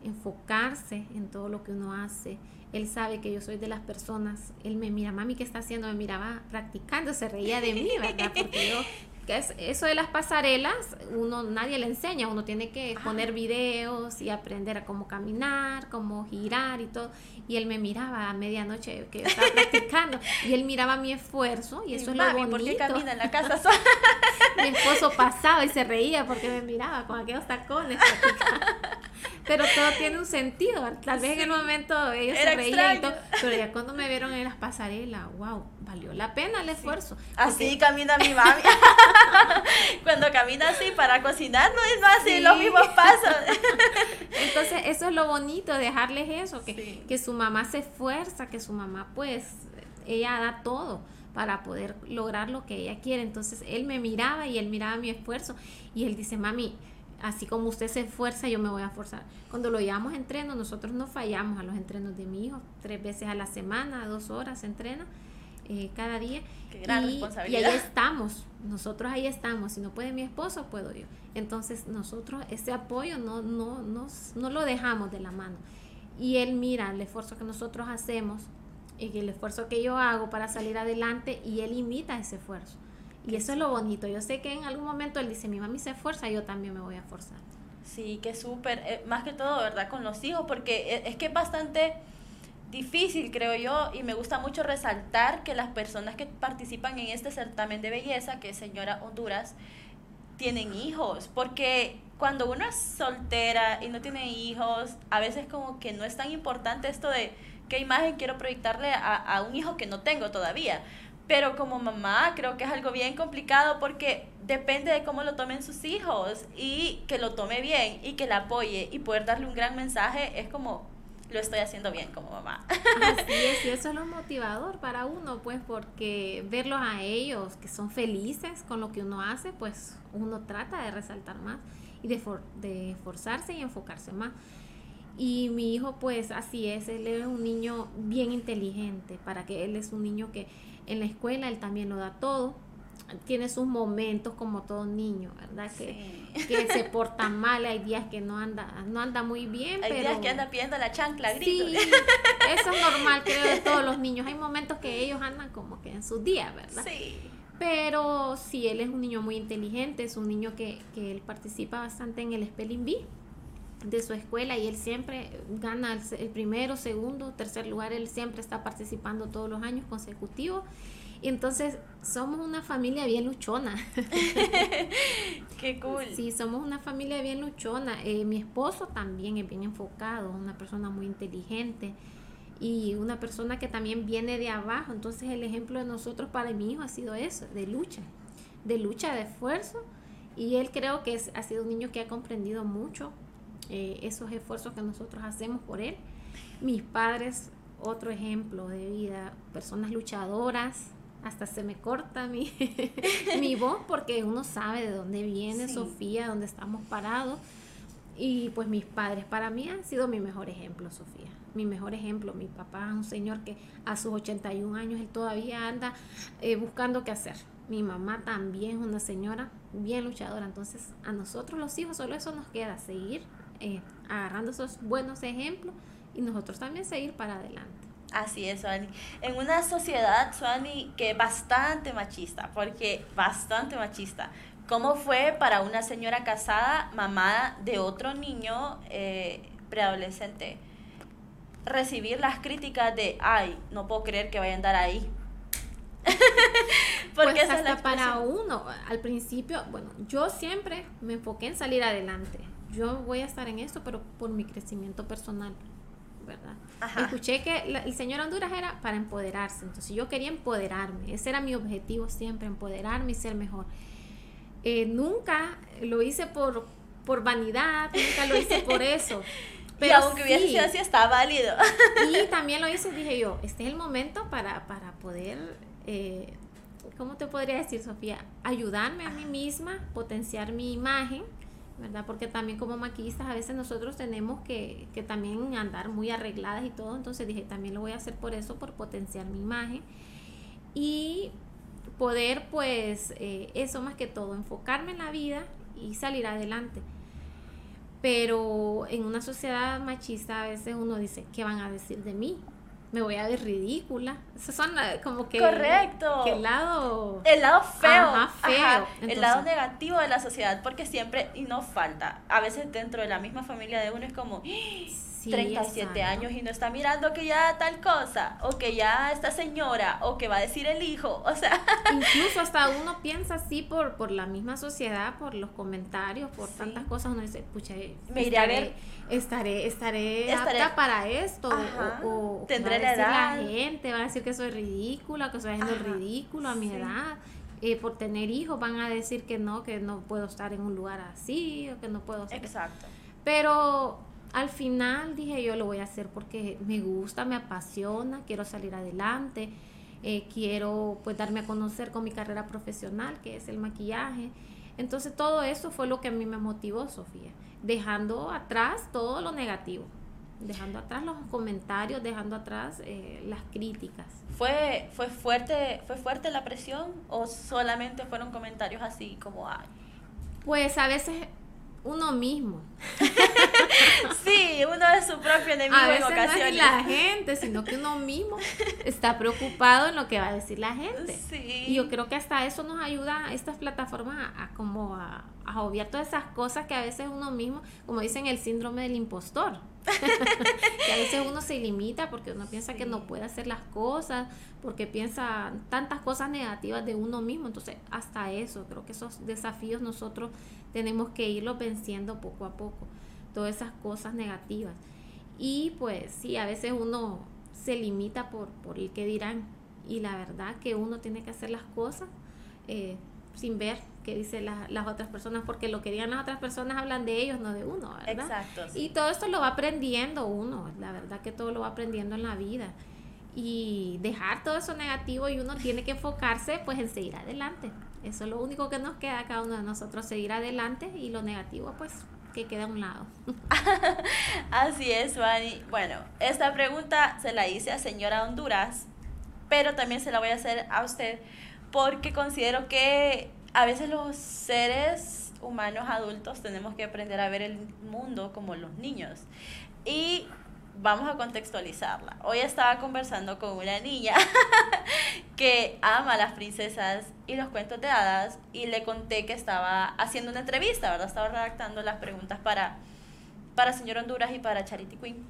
Enfocarse en todo lo que uno hace, él sabe que yo soy de las personas, él me mira, mami, ¿qué está haciendo? Me miraba practicando, se reía de mí, ¿verdad? Porque yo que es eso de las pasarelas, uno nadie le enseña, uno tiene que ah. poner videos y aprender a cómo caminar, cómo girar y todo. Y él me miraba a medianoche que yo estaba practicando y él miraba mi esfuerzo y eso es lo bonito. ¿por qué camina en la casa mi esposo pasaba y se reía porque me miraba con aquellos tacones. pero todo tiene un sentido. Tal vez en el momento ellos se reían y todo, pero ya cuando me vieron en las pasarelas, wow, valió la pena el esfuerzo. Así camina mi mami. Cuando camina así para cocinar, no es así, los mismos pasos. Entonces, eso es lo bonito, dejarles eso, que, que su mamá se esfuerza, que su mamá, pues, ella da todo para poder lograr lo que ella quiere. Entonces, él me miraba y él miraba mi esfuerzo y él dice, mami, así como usted se esfuerza, yo me voy a esforzar. Cuando lo llevamos a entreno, nosotros no fallamos a los entrenos de mi hijo, tres veces a la semana, dos horas entrena eh, cada día. y, Y ahí estamos, nosotros ahí estamos. Si no puede mi esposo, puedo yo. Entonces nosotros ese apoyo no, no, no, no lo dejamos de la mano. Y él mira el esfuerzo que nosotros hacemos y el esfuerzo que yo hago para salir adelante y él imita ese esfuerzo. Y eso es lo bonito. Yo sé que en algún momento él dice, mi mami se esfuerza, yo también me voy a esforzar. Sí, que súper. Eh, más que todo, ¿verdad? Con los hijos, porque e, es que es bastante difícil, creo yo, y me gusta mucho resaltar que las personas que participan en este certamen de belleza, que es Señora Honduras, tienen hijos, porque cuando uno es soltera y no tiene hijos, a veces como que no es tan importante esto de qué imagen quiero proyectarle a, a un hijo que no tengo todavía. Pero como mamá creo que es algo bien complicado porque depende de cómo lo tomen sus hijos y que lo tome bien y que la apoye y poder darle un gran mensaje es como lo estoy haciendo bien como mamá. Así es, y eso es lo motivador para uno, pues, porque verlos a ellos que son felices con lo que uno hace, pues uno trata de resaltar más y de, de esforzarse y enfocarse más. Y mi hijo, pues así es, él es un niño bien inteligente, para que él es un niño que en la escuela él también lo da todo, tiene sus momentos como todo niño, ¿verdad? Que, que se porta mal, hay días que no anda, no anda muy bien, hay días que anda pidiendo la chancla, grito. Sí, eso es normal, creo, de todos los niños. Hay momentos que ellos andan como que en sus días, ¿verdad? Sí. Pero sí, él es un niño muy inteligente, es un niño que, que él participa bastante en el Spelling Bee. de su escuela y él siempre gana el, primero, segundo, tercer lugar, él siempre está participando todos los años consecutivos. Y entonces somos una familia bien luchona. Qué cool. Sí, somos una familia bien luchona. Eh, mi esposo también es bien enfocado, una persona muy inteligente y una persona que también viene de abajo. Entonces el ejemplo de nosotros para mi hijo ha sido eso, de lucha, de lucha, de esfuerzo. Y él creo que es, ha sido un niño que ha comprendido mucho eh, esos esfuerzos que nosotros hacemos por él. Mis padres, otro ejemplo de vida, personas luchadoras, hasta se me corta mi, mi voz porque uno sabe de dónde viene Sofía, dónde estamos parados. Y pues mis padres para mí han sido mi mejor ejemplo, Sofía. Mi mejor ejemplo, mi papá es un señor que a sus 81 años él todavía anda eh, buscando qué hacer. Mi mamá también es una señora bien luchadora. Entonces a nosotros los hijos solo eso nos queda, seguir eh, agarrando esos buenos ejemplos y nosotros también seguir para adelante. Así es, Suani. En una sociedad, Suani, que es bastante machista, porque bastante machista. ¿Cómo fue para una señora casada, mamá de otro niño eh, preadolescente, recibir las críticas de, ay, no puedo creer que vaya a andar ahí? porque pues hasta para uno, al principio, bueno, yo siempre me enfoqué en salir adelante yo voy a estar en esto, pero por mi crecimiento personal, ¿verdad? Escuché que el señor Honduras era para empoderarse, entonces yo quería empoderarme, ese era mi objetivo siempre, empoderarme y ser mejor. Eh, nunca lo hice por, por vanidad, nunca lo hice por eso. Pero y aunque hubiese sido así, está válido. Y también lo hice, dije yo, este es el momento para, para poder, eh, ¿cómo te podría decir, Sofía? Ayudarme a mí misma, potenciar mi imagen ¿verdad? Porque también como maquillistas a veces nosotros tenemos que, que, también andar muy arregladas y todo, entonces dije, también lo voy a hacer por eso, por potenciar mi imagen y poder pues eh, eso más que todo, enfocarme en la vida y salir adelante. Pero en una sociedad machista a veces uno dice, ¿qué van a decir de mí? Me voy a ver ridícula. Esos son eh, como que... Correcto. Que el lado... El lado feo. feo. el lado negativo de la sociedad, porque siempre, y no falta, a veces dentro de la misma familia de uno es como... Sí, 37 años y no está mirando que ya tal cosa, o que ya esta señora, o que va a decir el hijo, o sea. Incluso hasta uno piensa así por, por la misma sociedad, por los comentarios, por tantas cosas, uno dice, pucha, me iré a ver. Estaré, estaré, apta para esto, o, tendré la edad. La gente va a decir que soy ridícula, que soy haciendo ridículo a mi edad. Eh, por tener hijos van a decir que no, que no puedo estar en un lugar así, o que no puedo estar. Exacto. Pero al final dije yo lo voy a hacer porque me gusta, me apasiona, quiero salir adelante, eh, quiero pues darme a conocer con mi carrera profesional, que es el maquillaje. Entonces todo eso fue lo que a mí me motivó, Sofía, dejando atrás todo lo negativo, dejando atrás los comentarios, dejando atrás eh, las críticas. ¿Fue, fue, fuerte, ¿Fue fuerte la presión o solamente fueron comentarios así como, ay? Pues a veces uno mismo. sí, uno es su propio enemigo a veces No es la gente, sino que uno mismo está preocupado en lo que va a decir la gente. Y yo creo que hasta eso nos ayuda estas plataformas a, como a, a obviar todas esas cosas que a veces uno mismo, como dicen, el síndrome del impostor. que a veces uno se limita porque uno piensa que no puede hacer las cosas, porque piensa tantas cosas negativas de uno mismo. Entonces, hasta eso, creo que esos desafíos nosotros tenemos que irlo venciendo poco a poco, todas esas cosas negativas. Y pues sí, a veces uno se limita por, por el que dirán. Y la verdad que uno tiene que hacer las cosas eh, sin ver qué dicen las otras personas, porque lo que digan las otras personas hablan de ellos, no de uno, ¿verdad? Exacto. Y todo esto lo va aprendiendo uno, la verdad que todo lo va aprendiendo en la vida. Y dejar todo eso negativo y uno tiene que enfocarse pues en seguir adelante. Eso es lo único que nos queda a cada uno de nosotros, seguir adelante y lo negativo pues que queda a un lado. Así es, Vani. Bueno, esta pregunta se la hice a señora Honduras, pero también se la voy a hacer a usted porque considero que a veces los seres humanos adultos tenemos que aprender a ver el mundo como los niños. Y vamos a contextualizarla. Hoy estaba conversando con una niña que ama las princesas y los cuentos de hadas y le conté que estaba haciendo una entrevista, ¿verdad? Estaba redactando las preguntas para para Señor Honduras y para Charity Queen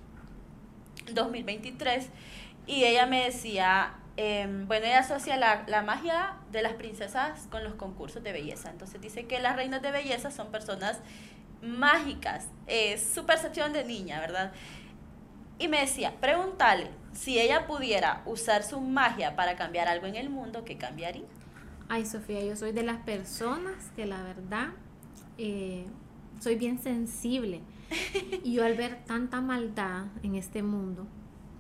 2023 y ella me decía, em, bueno, ella asocia la, la, magia de las princesas con los concursos de belleza. Entonces dice que las reinas de belleza son personas mágicas. Es su percepción de niña, ¿verdad? Y me decía, pregúntale si ella pudiera usar su magia para cambiar algo en el mundo, ¿qué cambiaría? Ay, Sofía, yo soy de las personas que la verdad eh, soy bien sensible. y yo al ver tanta maldad en este mundo,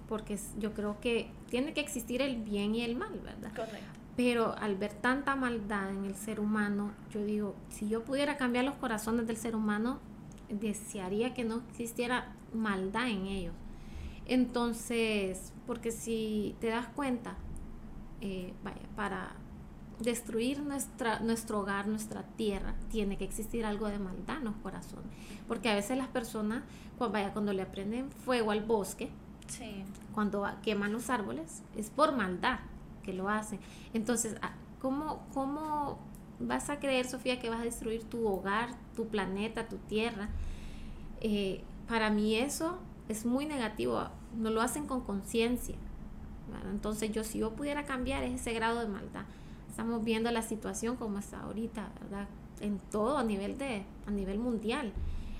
porque yo creo que tiene que existir el bien y el mal, ¿verdad? Correcto. Pero al ver tanta maldad en el ser humano, yo digo, si yo pudiera cambiar los corazones del ser humano, desearía que no existiera maldad en ellos. Entonces, porque si te das cuenta, eh, vaya, para destruir nuestra, nuestro hogar, nuestra tierra, tiene que existir algo de maldad en los corazones. Porque a veces las personas, cuando, vaya, cuando le prenden fuego al bosque, cuando queman los árboles, es por maldad que lo hacen. Entonces, ah, ¿cómo, ¿cómo vas a creer, Sofía, que vas a destruir tu hogar, tu planeta, tu tierra? Eh, para mí eso es muy negativo. No lo hacen con conciencia. Entonces, yo si yo pudiera cambiar ese grado de maldad, estamos viendo la situación como está ahorita, ¿verdad? En todo a nivel de a nivel mundial.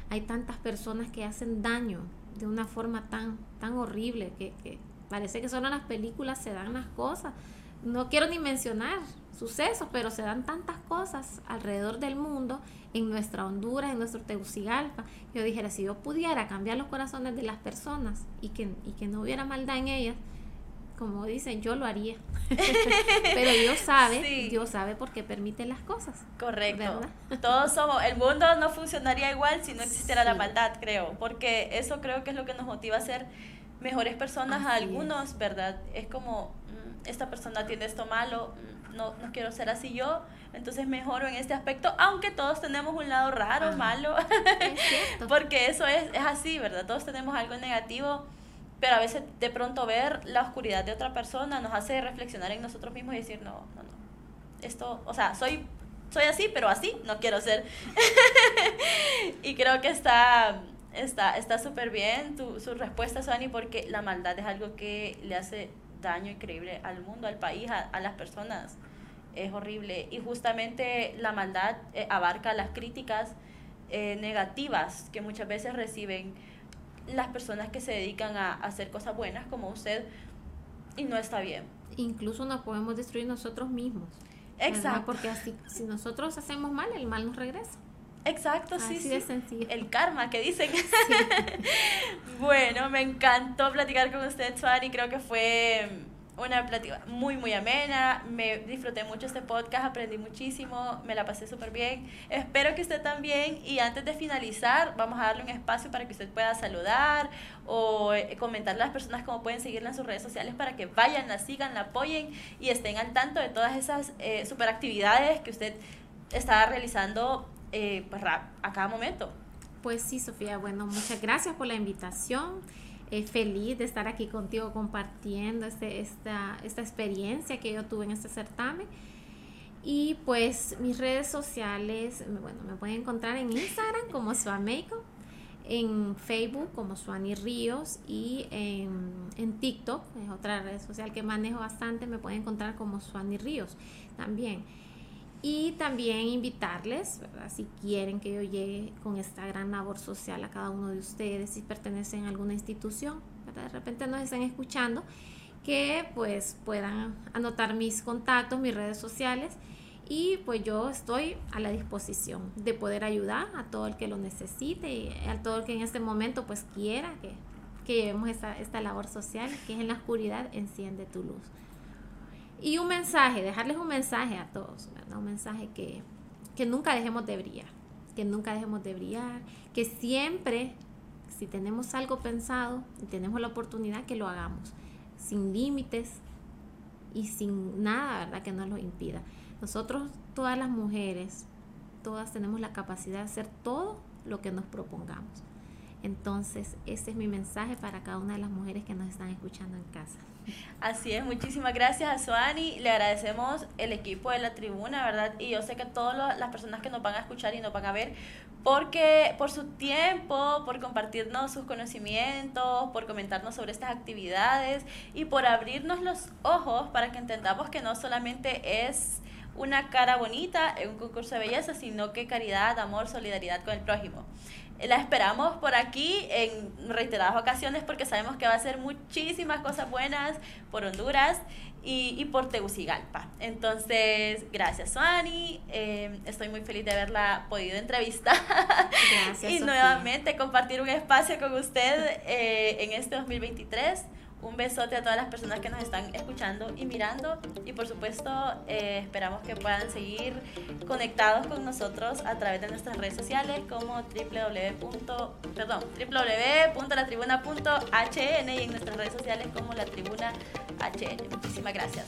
Hay tantas personas que hacen daño de una forma tan, tan horrible que, parece que solo en las películas se dan las cosas. No quiero ni mencionar sucesos, pero se dan tantas cosas alrededor del mundo, en nuestra Honduras, en nuestro Tegucigalpa. Yo dijera, si yo pudiera cambiar los corazones de las personas y que, y que no hubiera maldad en ellas, como dicen, yo lo haría. Pero Dios sabe, Dios sabe por qué permite las cosas. Correcto. Todos somos, el mundo no funcionaría igual si no existiera la maldad, creo, porque eso creo que es lo que nos motiva a ser mejores personas a algunos, ¿verdad? Es como, esta persona tiene esto malo, mm, no, no quiero ser así yo, entonces mejoro en este aspecto, aunque todos tenemos un lado raro, malo, porque eso es, es así, ¿verdad? Todos tenemos algo negativo pero a veces de pronto ver la oscuridad de otra persona nos hace reflexionar en nosotros mismos y decir, no, no, no, esto, o sea, soy, soy así, pero así no quiero ser. y creo que está está está súper bien tu, su respuesta, Suani, porque la maldad es algo que le hace daño increíble al mundo, al país, a, las personas. Es horrible. Y justamente la maldad eh, abarca las críticas eh, negativas que muchas veces reciben las personas que se dedican a, hacer cosas buenas como usted y no está bien. Incluso nos podemos destruir nosotros mismos. Exacto. Porque así, si nosotros hacemos mal, el mal nos regresa. Exacto, sí, sí. El karma que dicen. bueno, me encantó platicar con usted, Suari. Creo que fue una plática muy, muy amena. Me disfruté mucho este podcast, aprendí muchísimo, me la pasé súper bien. Espero que usted también. Y antes de finalizar, vamos a darle un espacio para que usted pueda saludar o eh, comentarle a las personas cómo pueden seguirla en sus redes sociales para que vayan, la sigan, la apoyen y estén al tanto de todas esas eh, super actividades que usted está realizando eh, pues, a cada momento. Pues sí, Sofía, bueno, muchas gracias por la invitación feliz de estar aquí contigo compartiendo este, esta, esta experiencia que yo tuve en este certamen. Y pues mis redes sociales, bueno, me pueden encontrar en Instagram como Suameiko, en Facebook como Suani Ríos y en, en, TikTok, es otra red social que manejo bastante, me pueden encontrar como Suani Ríos también. Y también invitarles, si quieren que yo llegue con esta gran labor social a cada uno de ustedes, si pertenecen a alguna institución, de repente nos estén escuchando, que pues puedan anotar mis contactos, mis redes sociales y pues yo estoy a la disposición de poder ayudar a todo el que lo necesite y a todo el que en este momento pues quiera que, que llevemos esta, esta labor social, que es en la oscuridad, enciende tu luz. Y un mensaje, dejarles un mensaje a todos, ¿verdad? Un mensaje que, que nunca dejemos de brillar, que nunca dejemos de brillar, que siempre, si tenemos algo pensado y tenemos la oportunidad, que lo hagamos, sin límites y sin nada, ¿verdad? Que nos lo impida. Nosotros, todas las mujeres, todas tenemos la capacidad de hacer todo lo que nos propongamos. Entonces, ese es mi mensaje para cada una de las mujeres que nos están escuchando en casa. Así es, muchísimas gracias a Suani. Le agradecemos el equipo de la tribuna, ¿verdad? Y yo sé que todas las personas que nos van a escuchar y nos van a ver, porque por su tiempo, por compartirnos sus conocimientos, por comentarnos sobre estas actividades y por abrirnos los ojos para que entendamos que no solamente es una cara bonita en un concurso de belleza, sino que caridad, amor, solidaridad con el prójimo. La esperamos por aquí en reiteradas ocasiones porque sabemos que va a hacer muchísimas cosas buenas por Honduras y, por Tegucigalpa. Entonces, gracias, Suani. Eh, estoy muy feliz de haberla podido entrevistar. Gracias, y nuevamente compartir un espacio con usted eh, en este 2023. Un besote a todas las personas que nos están escuchando y mirando. Y por supuesto, eh, esperamos que puedan seguir conectados con nosotros a través de nuestras redes sociales como www.latribuna.hn y en nuestras redes sociales como la tribuna HN. Muchísimas gracias.